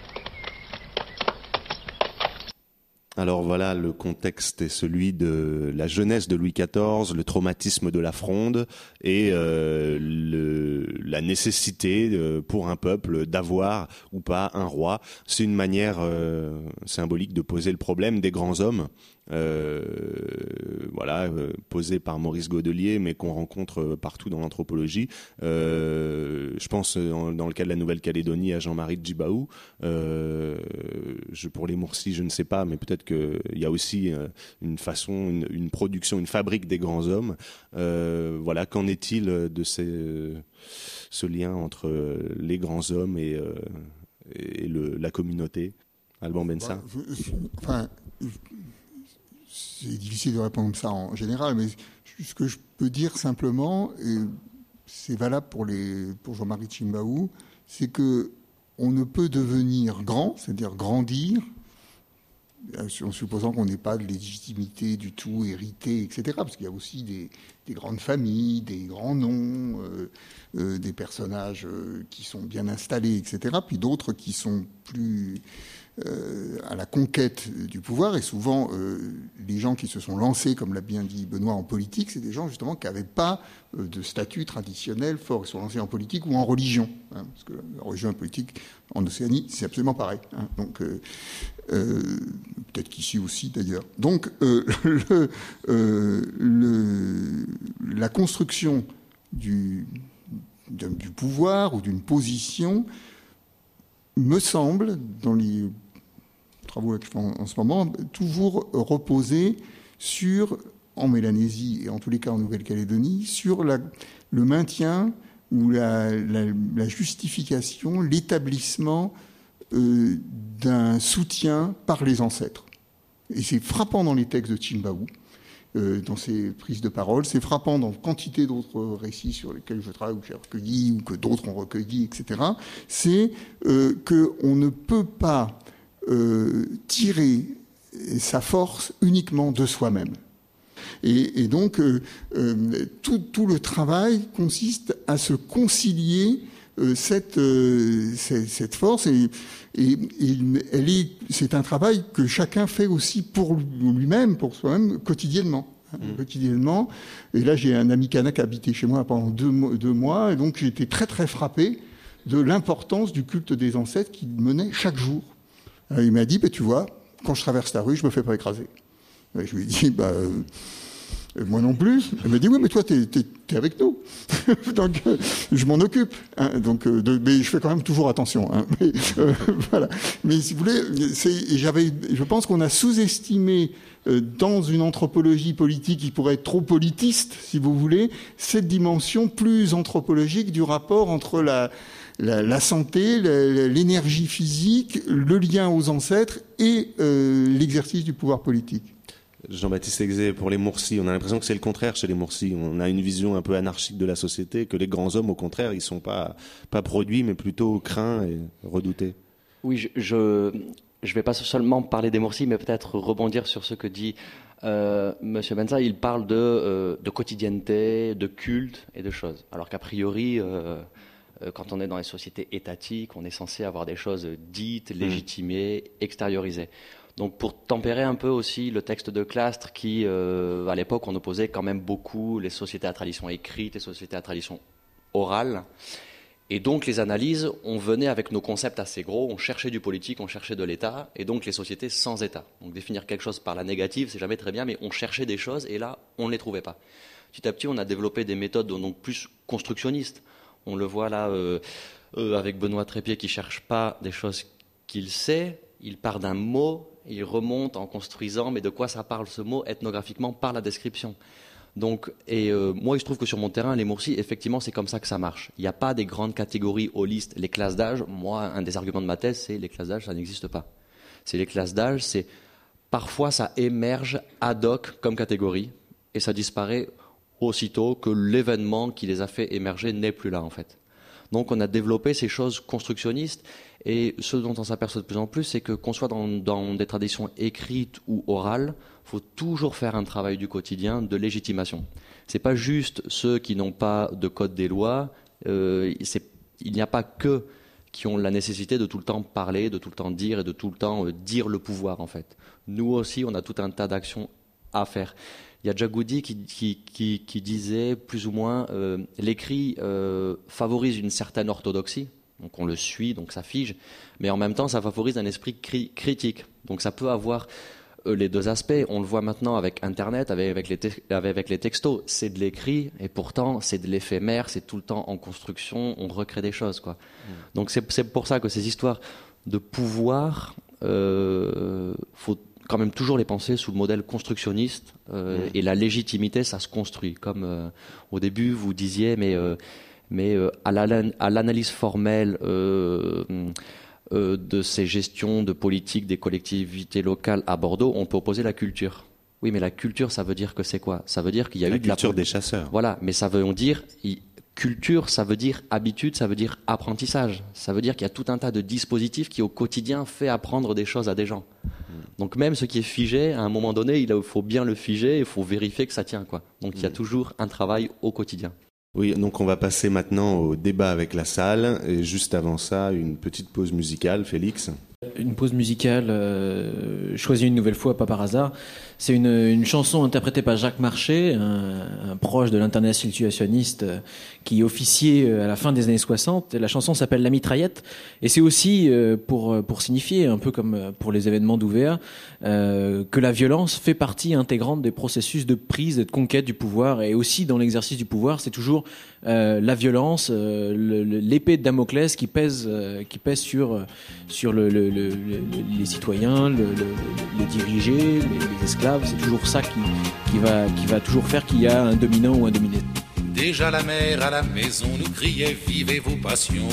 Alors voilà, le contexte est celui de la jeunesse de Louis XIV, le traumatisme de la Fronde et euh, la nécessité euh, pour un peuple d'avoir ou pas un roi. C'est une manière euh, symbolique de poser le problème des grands hommes voilà, euh, posé par Maurice Godelier, mais qu'on rencontre partout dans l'anthropologie. Euh, je pense dans le cas de la Nouvelle-Calédonie à Jean-Marie Djibaou. je, pour les Moursis, je ne sais pas, mais peut-être qu'il y a aussi une façon, une, une, production, une fabrique des grands hommes. voilà, qu'en est-il de ces, ce lien entre les grands hommes et, et le, la communauté? Alban Bensa enfin, c'est difficile de répondre ça en général, mais ce que je peux dire simplement, et c'est valable pour, pour Jean-Marie Chimbaou, c'est que on ne peut devenir grand, c'est-à-dire grandir, en supposant qu'on n'ait pas de légitimité du tout héritée, etc. Parce qu'il y a aussi des, grandes familles, des grands noms, euh, euh, des personnages euh, qui sont bien installés, etc. Puis d'autres qui sont plus euh, à la conquête du pouvoir. Et souvent, euh, les gens qui se sont lancés, comme l'a bien dit Benoît, en politique, c'est des gens justement qui n'avaient pas euh, de statut traditionnel fort. Ils sont lancés en politique ou en religion. Hein, parce que la religion et la politique en Océanie, c'est absolument pareil. Hein. donc, peut-être qu'ici aussi d'ailleurs. Donc, la construction du, du pouvoir ou d'une position me semble, dans les travaux en, ce moment, toujours reposer sur, en Mélanésie et en tous les cas en Nouvelle-Calédonie, sur le maintien ou la, justification, l'établissement euh, d'un soutien par les ancêtres. Et c'est frappant dans les textes de Chimbaou, dans ses prises de parole. C'est frappant dans quantité d'autres récits sur lesquels je travaille ou que j'ai recueilli ou que d'autres ont recueilli, etc. C'est euh, qu'on ne peut pas euh, tirer sa force uniquement de soi-même. Et, donc, euh, euh, tout, le travail consiste à se concilier cette, cette, force et, et, elle est, c'est un travail que chacun fait aussi pour lui-même, pour soi-même, quotidiennement. Hein, mmh. quotidiennement. Et là, j'ai un ami kanak qui a habité chez moi pendant deux, deux mois, et donc été très très frappé de l'importance du culte des ancêtres qu'il menait chaque jour. Euh, il m'a dit, bah, tu vois, quand je traverse la rue, je me fais pas écraser. je lui ai dit, bah, euh, moi non plus. Il m'a dit, oui, mais toi, tu es, avec nous. donc, euh, je m'en occupe. Hein. donc, mais je fais quand même toujours attention. Hein. mais, voilà. Mais si vous voulez, j'avais, je pense qu'on a sous-estimé dans une anthropologie politique qui pourrait être trop politiste, si vous voulez, cette dimension plus anthropologique du rapport entre la, la, santé, l'énergie physique, le lien aux ancêtres et euh, l'exercice du pouvoir politique. Jean-Baptiste Exé, pour les Moursis, on a l'impression que c'est le contraire chez les Moursis. On a une vision un peu anarchique de la société, que les grands hommes, au contraire, ils sont pas, pas produits, mais plutôt craints et redoutés. Oui, je ne vais pas seulement parler des Moursis, mais peut-être rebondir sur ce que dit euh, Monsieur Benza. Il parle de, euh, de, quotidienneté, de culte et de choses. Alors qu'a priori, euh, euh, quand on est dans les sociétés étatiques, on est censé avoir des choses dites, mmh. légitimées, extériorisées. Donc pour tempérer un peu aussi le texte de Clastre qui, euh, à l'époque, on opposait quand même beaucoup les sociétés à tradition écrite, les sociétés à tradition orale. Et donc les analyses, on venait avec nos concepts assez gros, on cherchait du politique, on cherchait de l'État, et donc les sociétés sans État. Donc définir quelque chose par la négative, c'est jamais très bien, mais on cherchait des choses, et là, on ne les trouvait pas. Petit à petit, on a développé des méthodes donc plus constructionnistes. On le voit là euh, euh, avec Benoît Trépied qui cherche pas des choses qu'il sait. Il part d'un mot, il remonte en construisant, mais de quoi ça parle ce mot ethnographiquement par la description. Donc, et euh, moi, il se trouve que sur mon terrain, les Moursis, effectivement, c'est comme ça que ça marche. Il n'y a pas des grandes catégories holistes. Les classes d'âge, moi, un des arguments de ma thèse, c'est les classes d'âge, ça n'existe pas. C'est les classes d'âge, c'est parfois ça émerge ad hoc comme catégorie et ça disparaît aussitôt que l'événement qui les a fait émerger n'est plus là en fait. Donc on a développé ces choses constructionnistes et ce dont on s'aperçoit de plus en plus, c'est que qu'on soit dans, des traditions écrites ou orales, faut toujours faire un travail du quotidien de légitimation. C'est pas juste ceux qui n'ont pas de code des lois. Euh, il n'y a pas que qui ont la nécessité de tout le temps parler, de tout le temps dire et de tout le temps euh, dire le pouvoir en fait. Nous aussi, on a tout un tas d'actions à faire. Il y a Jagoudi qui, disait plus ou moins euh, l'écrit favorise une certaine orthodoxie, donc on le suit, donc ça fige, mais en même temps ça favorise un esprit critique. Donc ça peut avoir euh, les deux aspects. On le voit maintenant avec Internet, avec, avec, les, avec les textos. C'est de l'écrit et pourtant c'est de l'éphémère, c'est tout le temps en construction, on recrée des choses. Quoi. Mmh. Donc c'est pour ça que ces histoires de pouvoir, euh, faut quand même toujours les penser sous le modèle constructionniste euh, mmh. et la légitimité, ça se construit. Comme euh, au début, vous disiez, mais, mais à l'analyse formelle de ces gestions de politique des collectivités locales à Bordeaux, on peut opposer la culture. Oui, mais la culture, ça veut dire que c'est quoi? Ça veut dire qu'il y a eu de la culture des chasseurs. Voilà, mais ça veut dire culture, ça veut dire habitude, ça veut dire apprentissage. Ça veut dire qu'il y a tout un tas de dispositifs qui au quotidien fait apprendre des choses à des gens. Donc même ce qui est figé, à un moment donné, il faut bien le figer, il faut vérifier que ça tient. Quoi. Donc il y a mm. toujours un travail au quotidien. Oui, donc on va passer maintenant au débat avec la salle. Et juste avant ça, une petite pause musicale, Félix. Une pause musicale euh, choisie une nouvelle fois, pas par hasard. C'est une, une, chanson interprétée par Jacques Marché, un, un proche de l'international situationniste euh, qui officiait euh, à la fin des années 60. La chanson s'appelle La mitraillette et c'est aussi euh, pour, pour signifier, un peu comme pour les événements d'ouvert, euh, que la violence fait partie intégrante des processus de prise et de conquête du pouvoir et aussi dans l'exercice du pouvoir, c'est toujours la violence, euh, l'épée de Damoclès qui pèse, qui pèse sur, sur le, les citoyens, les dirigés, les esclaves c'est toujours ça qui, qui, va, qui va toujours faire qu'il y a un dominant ou un dominé. Déjà la mère à la maison nous criait Vivez vos passions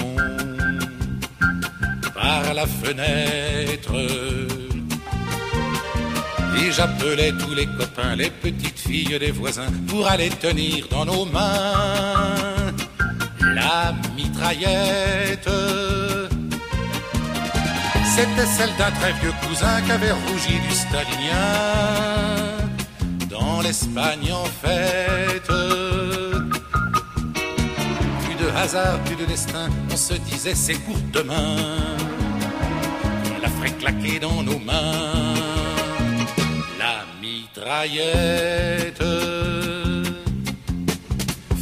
par la fenêtre. Et j'appelais tous les copains, les petites filles des voisins pour aller tenir dans nos mains la mitraillette. C'était celle d'un très vieux cousin qui avait rougi du stalinien dans l'Espagne en fête. Plus de hasard, plus de destin, on se disait c'est pour demain. On la ferait claquer dans nos mains. Mitraillette.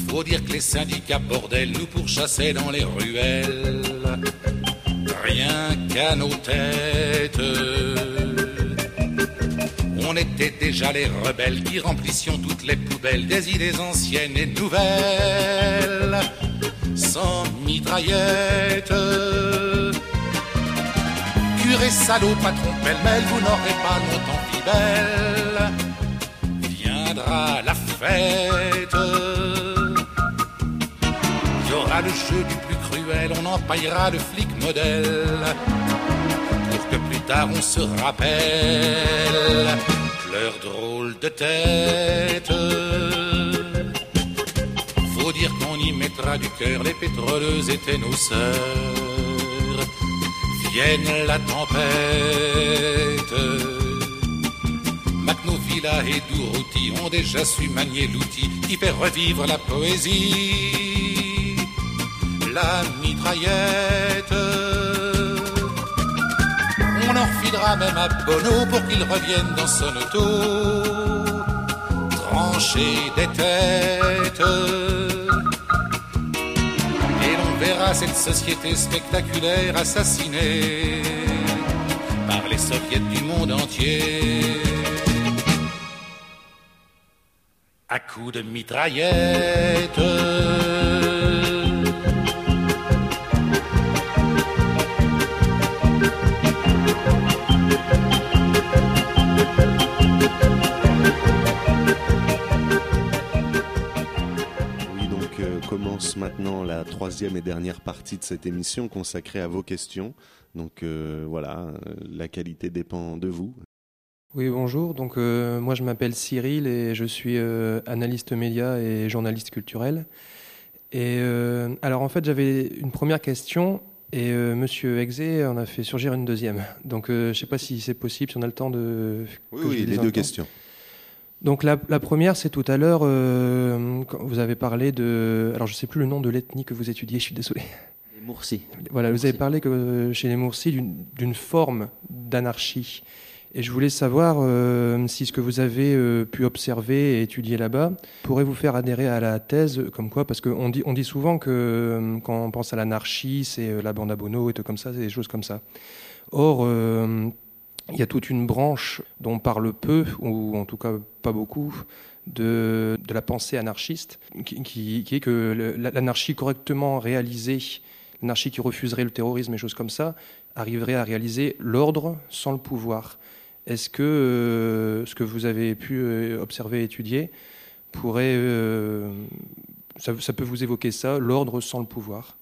Faut dire que les syndicats bordels nous pourchassaient dans les ruelles rien qu'à nos têtes. On était déjà les rebelles qui remplissions toutes les poubelles des idées anciennes et nouvelles, sans mitraillette. Curé salaud, patron pêle-mêle, vous n'aurez pas longtemps fidèle. La fête. Il y aura le jeu du plus on empaillera le flic modèle. Pour que plus tard on se rappelle leur drôle de tête. Faut dire qu'on y mettra du cœur, les pétroleuses étaient nos sœurs. Vienne la tempête. Villa et Dourouti ont déjà su manier l'outil qui fait revivre la poésie la mitraillette. On en filera même à Bono pour qu'il revienne dans son auto, trancher des têtes. Et l'on verra cette société spectaculaire assassinée par les soviets du monde entier. À coups de mitraillette. maintenant la troisième et dernière partie de cette émission consacrée à vos questions. Donc euh, voilà, euh, la qualité dépend de vous. Oui, bonjour. Donc euh, moi je m'appelle Cyril et je suis analyste média et journaliste culturel. Et euh, alors en fait, j'avais une première question et euh, Monsieur Exé en a fait surgir une deuxième. Donc euh, je ne sais pas si c'est possible, si on a le temps de. Oui, oui, les deux questions. Donc la, la première, c'est tout à l'heure, euh, quand vous avez parlé de... Alors je ne sais plus le nom de l'ethnie que vous étudiez, je suis désolé. Les Moursi. Voilà, vous avez parlé que euh, chez les Moursi d'une d'une forme d'anarchie. Et je voulais savoir euh, si ce que vous avez euh, pu observer et étudier là-bas pourrait vous faire adhérer à la thèse, comme quoi, parce qu'on dit, souvent que euh, quand on pense à l'anarchie, c'est la bande à Bono et tout comme ça, c'est des choses comme ça. Or, il y a toute une branche dont on parle peu, ou en tout cas pas beaucoup, de, la pensée anarchiste, qui, est que l'anarchie correctement réalisée, l'anarchie qui refuserait le terrorisme et choses comme ça, arriverait à réaliser l'ordre sans le pouvoir. Est-ce que euh, ce que vous avez pu euh, observer étudier pourrait... euh, ça, ça peut vous évoquer ça, l'ordre sans le pouvoir?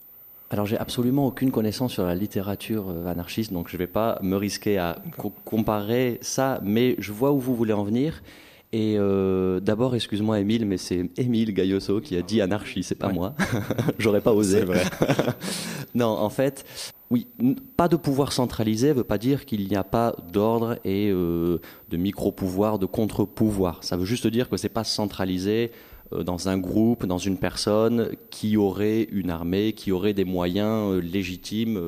Alors j'ai absolument aucune connaissance sur la littérature anarchiste, donc je ne vais pas me risquer à co- comparer ça, mais je vois où vous voulez en venir. Et euh, d'abord, excuse-moi Émile, mais c'est Émile Gailloso qui a dit anarchie, c'est pas moi. J'aurais pas osé. Vrai. non, en fait, oui, pas de pouvoir centralisé veut pas dire qu'il n'y a pas d'ordre et euh, de micro-pouvoir, de contre-pouvoir. Ça veut juste dire que c'est pas centralisé euh, dans un groupe, dans une personne qui aurait une armée, qui aurait des moyens légitimes,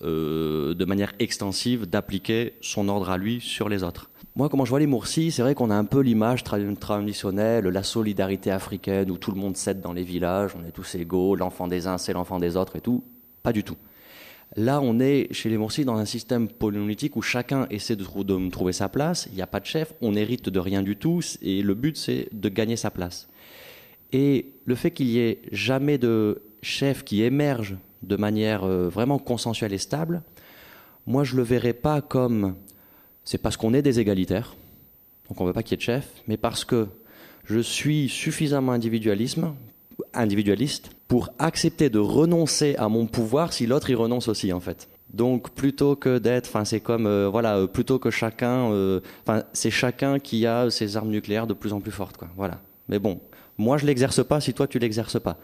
de manière extensive, d'appliquer son ordre à lui sur les autres. Moi, comment je vois les Moursis, c'est vrai qu'on a un peu l'image tra- traditionnelle, la solidarité africaine, où tout le monde s'aide dans les villages, on est tous égaux, l'enfant des uns, c'est l'enfant des autres et tout. Pas du tout. Là, on est chez les Moursis dans un système polynéolitique où chacun essaie de, de trouver sa place. Il n'y a pas de chef, on hérite de rien du tout, et le but, c'est de gagner sa place. Et le fait qu'il y ait jamais de chef qui émerge de manière euh, vraiment consensuelle et stable, moi, je le verrais pas comme c'est parce qu'on est des égalitaires, donc on veut pas qu'il y ait de chef, mais parce que je suis suffisamment individualisme, individualiste pour accepter de renoncer à mon pouvoir si l'autre y renonce aussi en fait. Donc plutôt que d'être, enfin c'est comme euh, voilà, euh, plutôt que chacun, euh, enfin c'est chacun qui a ses armes nucléaires de plus en plus fortes quoi. Voilà. Mais bon, moi je l'exerce pas si toi tu l'exerces pas.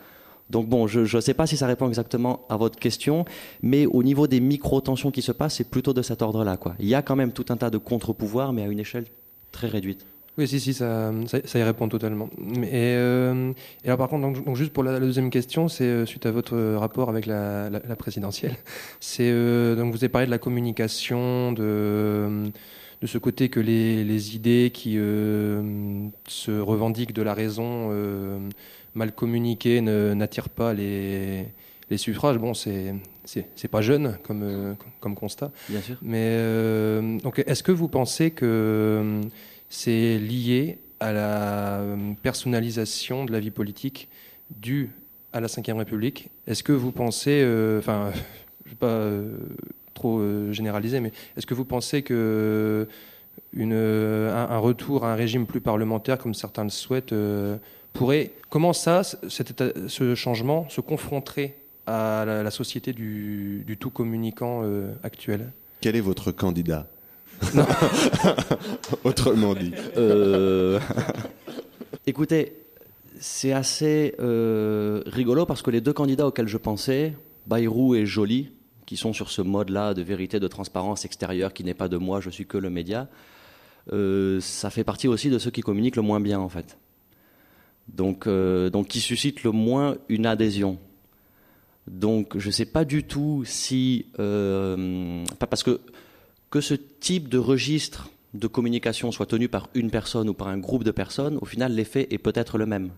Donc bon, je ne sais pas si ça répond exactement à votre question, mais au niveau des micro-tensions qui se passent, c'est plutôt de cet ordre-là. Il y a quand même tout un tas de contre-pouvoirs, mais à une échelle très réduite. Oui, si, si, ça, y répond totalement. Euh, et alors, par contre, donc, juste pour la, deuxième question, c'est euh, suite à votre euh, rapport avec la, présidentielle. C'est donc vous avez parlé de la communication, de de ce côté que les, idées qui se revendiquent de la raison mal communiquées ne- n'attirent pas les les suffrages. Bon, c'est c'est c'est pas jeune comme comme constat. Bien sûr. Mais euh, donc, est-ce que vous pensez que euh, c'est lié à la euh, personnalisation de la vie politique due à la Ve République? Est-ce que vous pensez, euh, enfin, je ne vais pas euh, trop généraliser, mais est-ce que vous pensez que une, un, un retour à un régime plus parlementaire, comme certains le souhaitent, pourrait, comment ça, cet état- ce changement, se confronterait à la, la société du, du tout communicant euh, actuel? Quel est votre candidat? Autrement dit. Euh, Écoutez, c'est assez euh, rigolo parce que les deux candidats auxquels je pensais, Bayrou et Joly, qui sont sur ce mode-là de vérité, de transparence extérieure, qui n'est pas de moi, je suis que le média, euh, ça fait partie aussi de ceux qui communiquent le moins bien en fait. Donc, euh, donc qui suscitent le moins une adhésion. Donc je ne sais pas du tout si... euh, parce que que ce type de registre de communication soit tenu par une personne ou par un groupe de personnes, au final, l'effet est peut-être le même.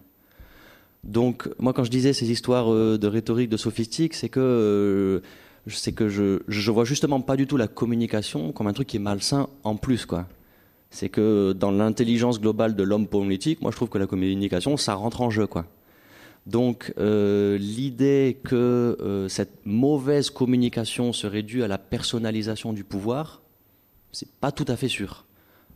Donc, moi, quand je disais ces histoires euh, de rhétorique, de sophistique, c'est que, que je, je vois justement pas du tout la communication comme un truc qui est malsain en plus, quoi. C'est que dans l'intelligence globale de l'homme politique, moi, je trouve que la communication, ça rentre en jeu, quoi. Donc, euh, l'idée que euh, cette mauvaise communication serait due à la personnalisation du pouvoir, c'est pas tout à fait sûr.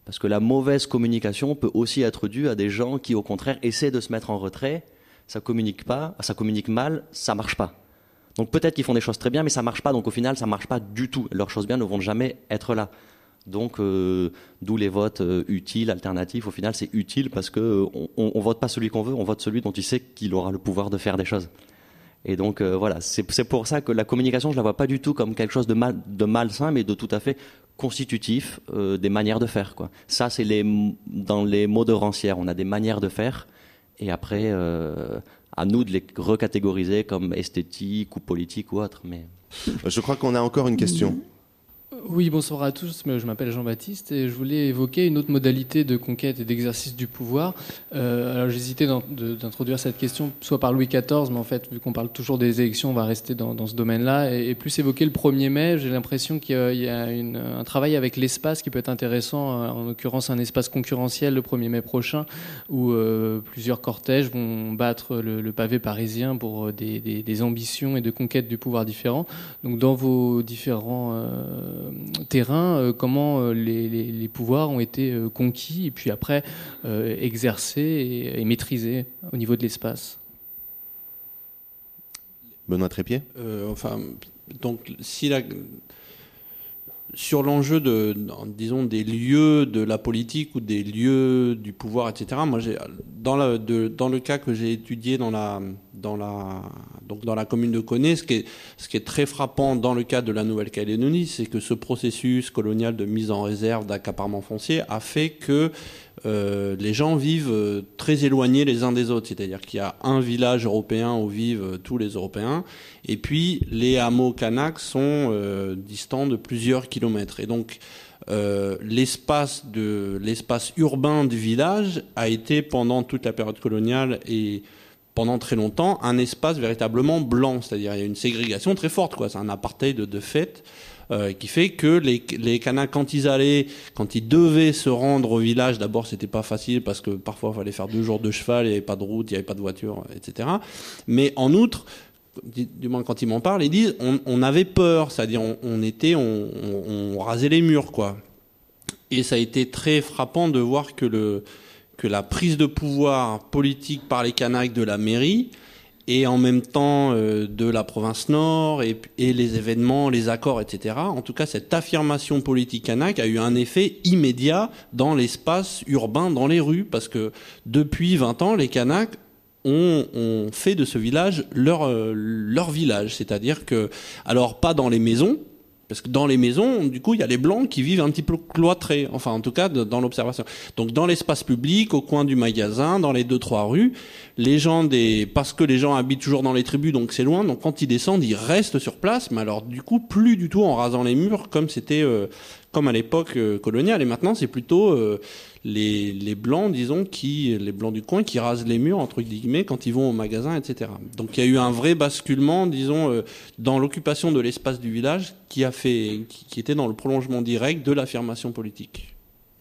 Parce que la mauvaise communication peut aussi être due à des gens qui, au contraire, essaient de se mettre en retrait. Ça communique pas, ça communique mal, ça marche pas. Donc peut-être qu'ils font des choses très bien, mais ça marche pas. Donc au final, ça marche pas du tout. Leurs choses bien ne vont jamais être là. Donc, euh, d'où les votes euh, utiles, alternatifs. Au final, c'est utile parce que euh, on, on, vote pas celui qu'on veut, on vote celui dont il sait qu'il aura le pouvoir de faire des choses. Et donc voilà, c'est pour ça que la communication, je la vois pas du tout comme quelque chose de, mal, de malsain, mais de tout à fait constitutif des manières de faire. Quoi. Ça, c'est les, dans les mots de rancière, on a des manières de faire, et après, à nous de les recatégoriser comme esthétique ou politique ou autre. Mais je crois qu'on a encore une question. Oui, bonsoir à tous. Je m'appelle Jean-Baptiste et je voulais évoquer une autre modalité de conquête et d'exercice du pouvoir. Euh, alors j'hésitais d'introduire cette question soit par Louis XIV, mais en fait, vu qu'on parle toujours des élections, on va rester dans, ce domaine-là et, plus évoquer le 1er mai. J'ai l'impression qu'il y a, un travail avec l'espace qui peut être intéressant, euh, en l'occurrence un espace concurrentiel le 1er mai prochain, où euh, plusieurs cortèges vont battre le, pavé parisien pour des, ambitions et de conquête du pouvoir différents. Donc dans vos différents terrain, euh, comment euh, les, pouvoirs ont été euh, conquis et puis après exercés et, maîtrisés au niveau de l'espace. Benoît Trépied? Enfin, donc si la, sur l'enjeu de, disons, des lieux de la politique ou des lieux du pouvoir, etc. Moi, j'ai, dans, dans le cas que j'ai étudié dans la, dans la, donc dans la commune de Coné, ce qui est, ce qui est très frappant dans le cas de la Nouvelle-Calédonie, c'est que ce processus colonial de mise en réserve d'accaparement foncier a fait que euh, les gens vivent euh, très éloignés les uns des autres. C'est-à-dire qu'il y a un village européen où vivent euh, tous les Européens, et puis les hameaux Kanaks sont distants de plusieurs kilomètres. Et donc l'espace de l'espace urbain du village a été pendant toute la période coloniale et pendant très longtemps un espace véritablement blanc, c'est-à-dire il y a une ségrégation très forte, quoi. C'est un apartheid de, de fait. Euh, qui fait que les, les Kanaks, quand ils allaient, quand ils devaient se rendre au village, d'abord c'était pas facile parce que parfois il fallait faire deux jours de cheval, il n'y avait pas de route, il n'y avait pas de voiture, etc. Mais en outre, du moins quand ils m'en parlent, ils disent on, on avait peur, c'est-à-dire on, on, était, on, on, rasait les murs, quoi. Et ça a été très frappant de voir que le que la prise de pouvoir politique par les Kanaks de la mairie et en même temps euh, de la province nord et, les événements, les accords, etc. En tout cas, cette affirmation politique kanak a eu un effet immédiat dans l'espace urbain, dans les rues, parce que depuis 20 ans, les Kanaks ont, fait de ce village leur, euh, leur village. C'est-à-dire que, alors pas dans les maisons, parce que dans les maisons, du coup, il y a les blancs qui vivent un petit peu cloîtrés, enfin en tout cas dans l'observation. Donc dans l'espace public, au coin du magasin, dans les deux trois rues, les gens des parce que les gens habitent toujours dans les tribus, donc c'est loin. Donc quand ils descendent, ils restent sur place, mais alors du coup plus du tout en rasant les murs comme c'était euh, comme à l'époque euh, coloniale. Et maintenant, c'est plutôt euh, les, les, blancs, disons, qui les blancs du coin qui rasent les murs entre guillemets quand ils vont au magasin, etc. Donc il y a eu un vrai basculement, disons, euh, dans l'occupation de l'espace du village qui a fait, qui, était dans le prolongement direct de l'affirmation politique.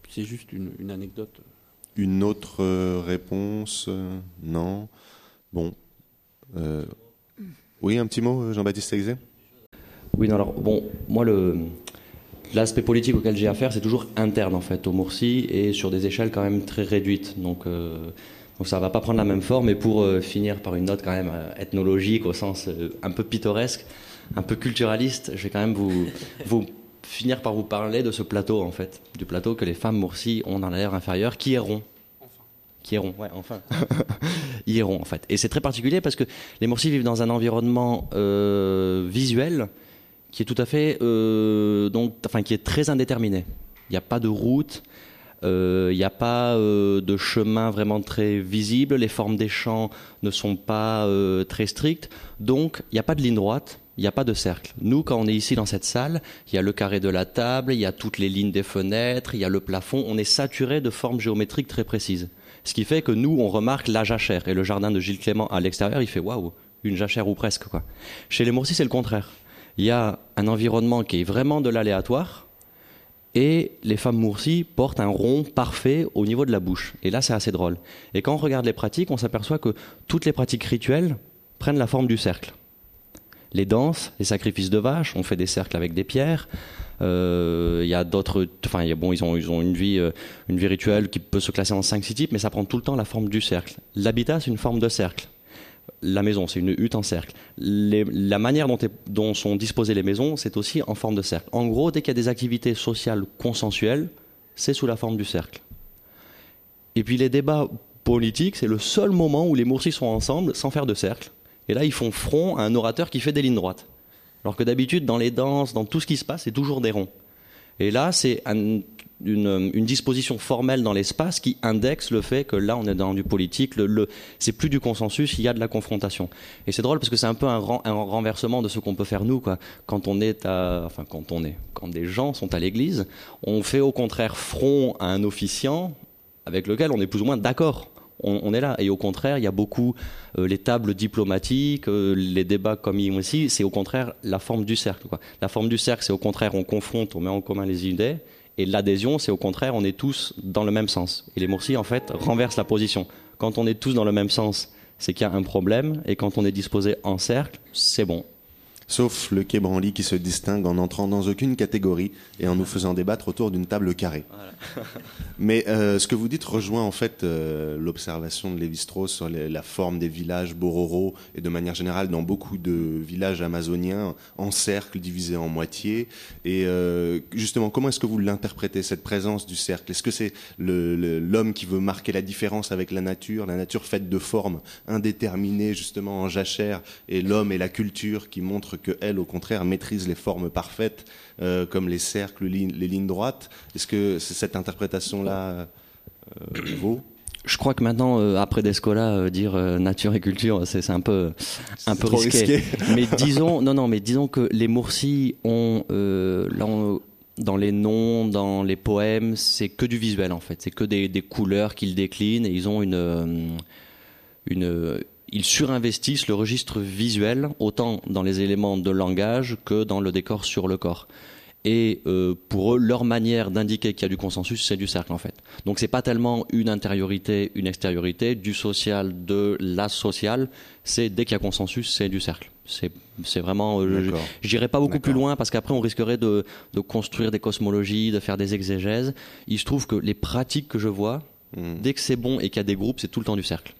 C'est juste une, une, anecdote. Une autre réponse Non. Bon. oui, un petit mot, Jean-Baptiste Exé Oui, non, alors, bon, moi, le, L'aspect politique auquel j'ai affaire, c'est toujours interne en fait au Moursi et sur des échelles quand même très réduites. Donc, euh, donc ça va pas prendre la même forme. Et pour euh, finir par une note quand même euh, ethnologique au sens un peu pittoresque, un peu culturaliste, je vais quand même vous, vous finir par vous parler de ce plateau en fait, du plateau que les femmes Moursi ont dans l'air inférieur, qui est rond qui est rond, ouais, enfin, rond en fait. Et c'est très particulier parce que les Moursi vivent dans un environnement visuel qui est tout à fait, euh, donc, enfin, qui est très indéterminé. Il n'y a pas de route, euh, il n'y a pas euh, de chemin vraiment très visible, les formes des champs ne sont pas très strictes, donc il n'y a pas de ligne droite, il n'y a pas de cercle. Nous, quand on est ici dans cette salle, il y a le carré de la table, il y a toutes les lignes des fenêtres, il y a le plafond, on est saturé de formes géométriques très précises. Ce qui fait que nous, on remarque la jachère. Et le jardin de Gilles Clément à l'extérieur, il fait waouh, une jachère ou presque. Chez les Moursis, c'est le contraire il y a un environnement qui est vraiment de l'aléatoire, et les femmes moursies portent un rond parfait au niveau de la bouche. Et là, c'est assez drôle. Et quand on regarde les pratiques, on s'aperçoit que toutes les pratiques rituelles prennent la forme du cercle. Les danses, les sacrifices de vaches, on fait des cercles avec des pierres. Euh, il y a d'autres, enfin, bon, ils ont, ils ont une vie, euh, une vie rituelle qui peut se classer en 5-6 types, mais ça prend tout le temps la forme du cercle. L'habitat, c'est une forme de cercle. La maison, c'est une hutte en cercle. La manière dont, sont disposées les maisons, c'est aussi en forme de cercle. En gros, dès qu'il y a des activités sociales consensuelles, c'est sous la forme du cercle. Et puis les débats politiques, c'est le seul moment où les Moursis sont ensemble sans faire de cercle. Et là, ils font front à un orateur qui fait des lignes droites. Alors que d'habitude, dans les danses, dans tout ce qui se passe, c'est toujours des ronds. Et là, c'est un- une, une disposition formelle dans l'espace qui indexe le fait que là, on est dans du politique. C'est plus du consensus, il y a de la confrontation. Et c'est drôle parce que c'est un peu un, ren- un renversement de ce qu'on peut faire nous. Quand on est quand des gens sont à l'église, on fait au contraire front à un officiant avec lequel on est plus ou moins d'accord. On, est là. Et au contraire, il y a beaucoup euh, les tables diplomatiques, euh, les débats comme ils aussi, c'est au contraire la forme du cercle. La forme du cercle, c'est au contraire on confronte, on met en commun les idées. Et l'adhésion, c'est au contraire on est tous dans le même sens. Et les Moursis, en fait, renversent la position. Quand on est tous dans le même sens, c'est qu'il y a un problème. Et quand on est disposé en cercle, c'est bon. Sauf le quai Branly qui se distingue en entrant dans aucune catégorie et en nous faisant débattre autour d'une table carrée. Mais euh, ce que vous dites rejoint en fait euh, l'observation de Lévi-Strauss sur les- la forme des villages bororo et de manière générale dans beaucoup de villages amazoniens en cercle divisés en moitié. Et euh, justement, comment est-ce que vous l'interprétez cette présence du cercle? Est-ce que c'est l'homme qui veut marquer la différence avec la nature, la nature faite de formes indéterminées justement en jachère, et l'homme et la culture qui montrent que elle, au contraire, maîtrise les formes parfaites euh, comme les cercles, les, les lignes droites Est-ce que c'est cette interprétation-là euh, vaut? Je crois que maintenant, euh, après Descola, euh, dire euh, nature et culture, c'est un peu, un peu risqué. risqué. mais disons, non, non, mais disons que les Moursis ont, là, on- dans les noms, dans les poèmes, c'est que du visuel en fait. C'est que des, des couleurs qu'ils déclinent et ils ont une, une, ils surinvestissent le registre visuel autant dans les éléments de langage que dans le décor sur le corps. Et euh, pour eux, leur manière d'indiquer qu'il y a du consensus, c'est du cercle en fait. Donc c'est pas tellement une intériorité, une extériorité, du social, de la sociale. C'est dès qu'il y a consensus, c'est du cercle. C'est vraiment. euh. J'irai pas beaucoup plus loin parce qu'après on risquerait de, de construire des cosmologies, de faire des exégèses. Il se trouve que les pratiques que je vois, dès que c'est bon et qu'il y a des groupes, c'est tout le temps du cercle.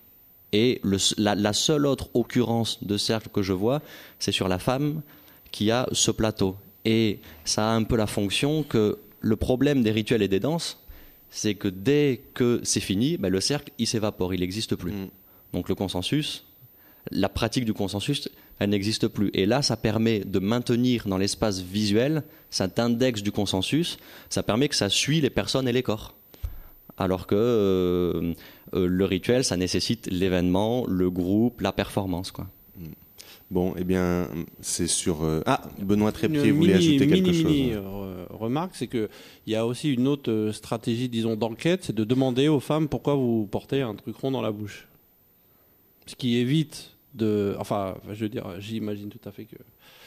Et le, la, la seule autre occurrence de cercle que je vois, c'est sur la femme qui a ce plateau. Et ça a un peu la fonction que le problème des rituels et des danses, c'est que dès que c'est fini, ben, le cercle, il s'évapore, il n'existe plus. Donc le consensus, la pratique du consensus, elle n'existe plus. Et là, ça permet de maintenir dans l'espace visuel cet index du consensus, ça permet que ça suit les personnes et les corps. Alors que euh, euh, le rituel, ça nécessite l'événement, le groupe, la performance. Quoi. Bon, eh bien, c'est sur. euh, Ah, Benoît Trépied voulait ajouter quelque mini, chose. mini, remarque, c'est que il y a aussi une autre stratégie, disons, d'enquête, c'est de demander aux femmes pourquoi vous portez un truc rond dans la bouche. Ce qui évite de, enfin, je veux dire, j'imagine tout à fait que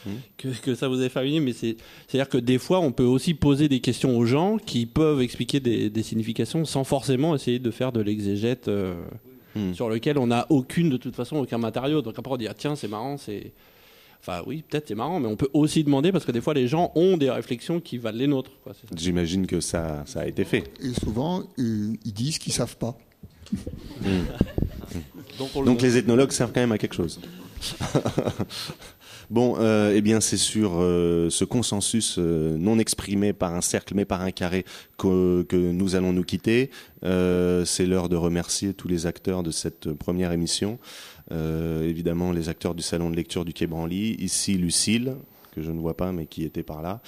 Hmm. que, que ça vous est familier, mais c'est c'est-à-dire que des fois, on peut aussi poser des questions aux gens qui peuvent expliquer des, des significations sans forcément essayer de faire de l'exégète. euh, Hmm. sur lequel on n'a aucune, de toute façon, aucun matériau. Donc après, on dit, ah, tiens, c'est marrant, c'est. Enfin, oui, peut-être c'est marrant, mais on peut aussi demander parce que des fois, les gens ont des réflexions qui valent les nôtres. J'imagine que ça, ça a été fait. Et souvent, ils disent qu'ils savent pas. Donc, on le Donc les ethnologues servent quand même à quelque chose. bon, euh, eh bien, c'est sur euh, ce consensus euh, non exprimé par un cercle mais par un carré que, nous allons nous quitter. C'est l'heure de remercier tous les acteurs de cette première émission. Évidemment, les acteurs du salon de lecture du Quai Branly. Ici, Lucille, que je ne vois pas, mais qui était par là.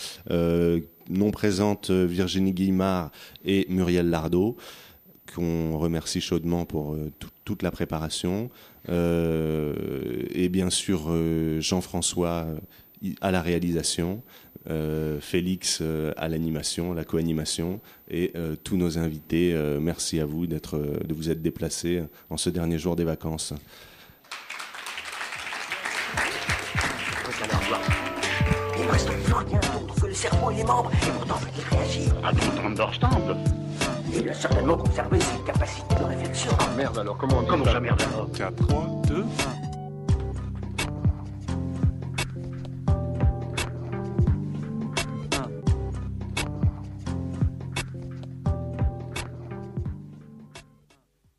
Non présente Virginie Guillemard et Muriel Lardot qu'on remercie chaudement pour tout- toute la préparation. Euh, et bien sûr, euh, Jean-François euh, à la réalisation, euh, Félix euh, à l'animation, la co-animation, et euh, tous nos invités. euh, merci à vous d'être, de vous être déplacés en ce dernier jour des vacances. Il me reste plus rien d'autre que le cerveau et les membres, et pourtant il réagit. À tout understand. Il a certainement conservé ses capacités de réflexion. Merde alors, comment on dit Comment ça merde alors 4, 3, 2,